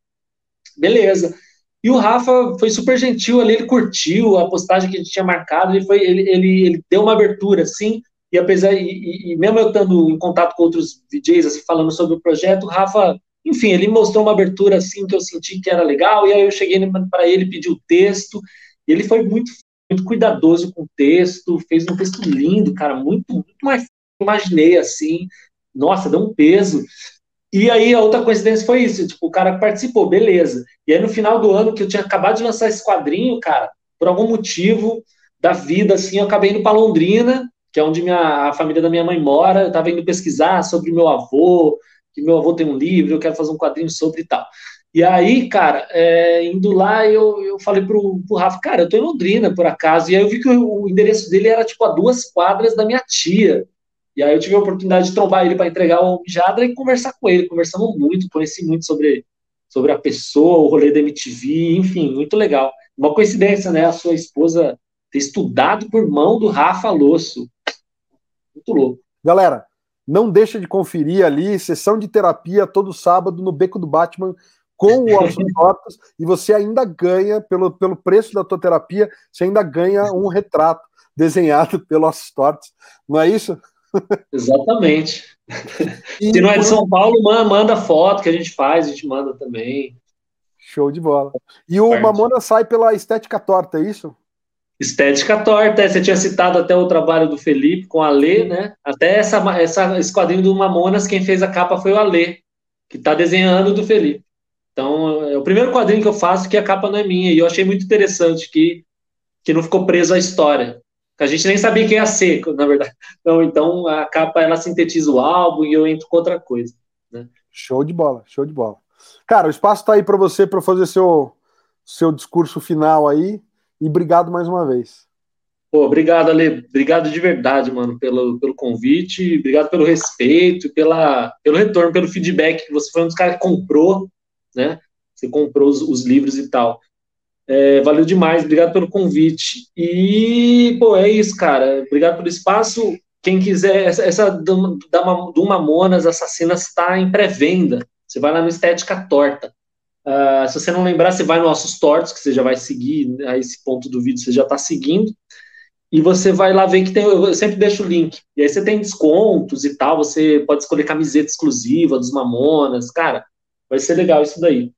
Beleza. E o Rafa foi super gentil ali, ele curtiu a postagem que a gente tinha marcado, ele, foi, ele, ele, ele deu uma abertura, assim, e apesar, e, e, mesmo eu estando em contato com outros DJs, assim, falando sobre o projeto, o Rafa, enfim, ele mostrou uma abertura, assim, que eu senti que era legal, e aí eu cheguei para ele, pedi o texto, e ele foi muito muito cuidadoso com o texto, fez um texto lindo, cara, muito, muito mais imaginei assim. Nossa, deu um peso. E aí a outra coincidência foi isso, tipo, o cara participou, beleza. E aí no final do ano que eu tinha acabado de lançar esse quadrinho, cara, por algum motivo da vida assim, eu acabei indo para Londrina, que é onde minha, a família da minha mãe mora, eu estava indo pesquisar sobre meu avô, que meu avô tem um livro, eu quero fazer um quadrinho sobre e tal. E aí, cara, é, indo lá, eu, eu falei pro, pro Rafa, cara, eu tô em Londrina, por acaso, e aí eu vi que o, o endereço dele era, tipo, a duas quadras da minha tia. E aí eu tive a oportunidade de trombar ele para entregar o Mijadra e conversar com ele. Conversamos muito, conheci muito sobre, sobre a pessoa, o rolê da MTV, enfim, muito legal. Uma coincidência, né? A sua esposa ter estudado por mão do Rafa Losso. Muito louco. Galera, não deixa de conferir ali, sessão de terapia todo sábado no Beco do Batman com o Tortos e você ainda ganha, pelo, pelo preço da tua terapia, você ainda ganha um retrato desenhado pelo Tortos. Não é isso? Exatamente. E Se não é de São Paulo, manda foto que a gente faz, a gente manda também. Show de bola. E o Mamona sai pela Estética Torta, é isso? Estética Torta, você tinha citado até o trabalho do Felipe com a Lê, né? Até essa, essa, esse quadrinho do Mamonas, quem fez a capa foi o Alê, que está desenhando do Felipe. Então, é o primeiro quadrinho que eu faço que a capa não é minha, e eu achei muito interessante que, que não ficou preso à história. Que a gente nem sabia que ia ser, na verdade. Então, então, a capa, ela sintetiza o álbum e eu entro com outra coisa. Né? Show de bola, show de bola. Cara, o espaço está aí para você para fazer seu, seu discurso final aí, e obrigado mais uma vez. Pô, obrigado, Ale. Obrigado de verdade, mano, pelo, pelo convite. Obrigado pelo respeito, pela, pelo retorno, pelo feedback. Você foi um dos caras que comprou, né? Você comprou os, os livros e tal. É, valeu demais, obrigado pelo convite. E, pô, é isso, cara. Obrigado pelo espaço. Quem quiser, essa, essa do, do Mamonas Assassinas está em pré-venda. Você vai lá no Estética Torta. Uh, se você não lembrar, você vai no Nossos Tortos, que você já vai seguir, né, a esse ponto do vídeo você já está seguindo e você vai lá ver que tem, eu sempre deixo o link. E aí você tem descontos e tal, você pode escolher camiseta exclusiva dos Mamonas, cara, vai ser legal isso daí.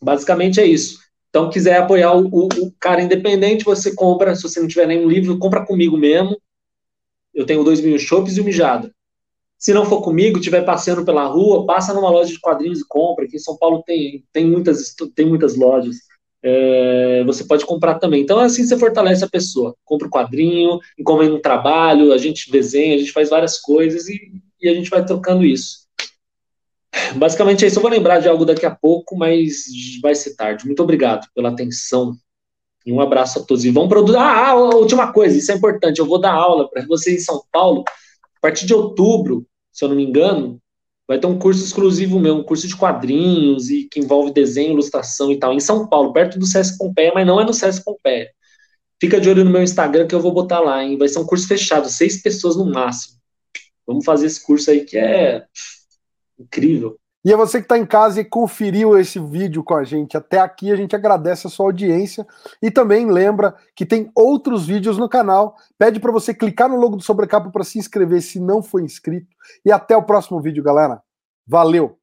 Basicamente é isso. Então, quiser apoiar o, o, o cara independente, você compra, se você não tiver nenhum livro, compra comigo mesmo. Eu tenho dois mil shops e o Mijada. Se não for comigo, estiver passeando pela rua, passa numa loja de quadrinhos e compra. Aqui em São Paulo tem, tem, muitas, tem muitas lojas é, você pode comprar também. Então, assim você fortalece a pessoa. Compra o um quadrinho, encomenda um trabalho, a gente desenha, a gente faz várias coisas e, e, a gente vai trocando isso. Basicamente é isso. Eu vou lembrar de algo daqui a pouco, mas vai ser tarde. Muito obrigado pela atenção. E um abraço a todos. E vamos produzir. Ah, a última coisa, isso é importante. Eu vou dar aula para vocês em São Paulo. A partir de outubro, se eu não me engano, vai ter um curso exclusivo meu, um curso de quadrinhos e que envolve desenho, ilustração e tal, em São Paulo, perto do Sesc Pompeia, mas não é no Sesc Pompeia. Fica de olho no meu Instagram que eu vou botar lá, hein? Vai ser um curso fechado, seis pessoas no máximo. Vamos fazer esse curso aí que é incrível. E é você que está em casa e conferiu esse vídeo com a gente até aqui, a gente agradece a sua audiência e também lembra que tem outros vídeos no canal. Pede para você clicar no logo do Sobrecapa para se inscrever se não for inscrito. E até o próximo vídeo, galera. Valeu!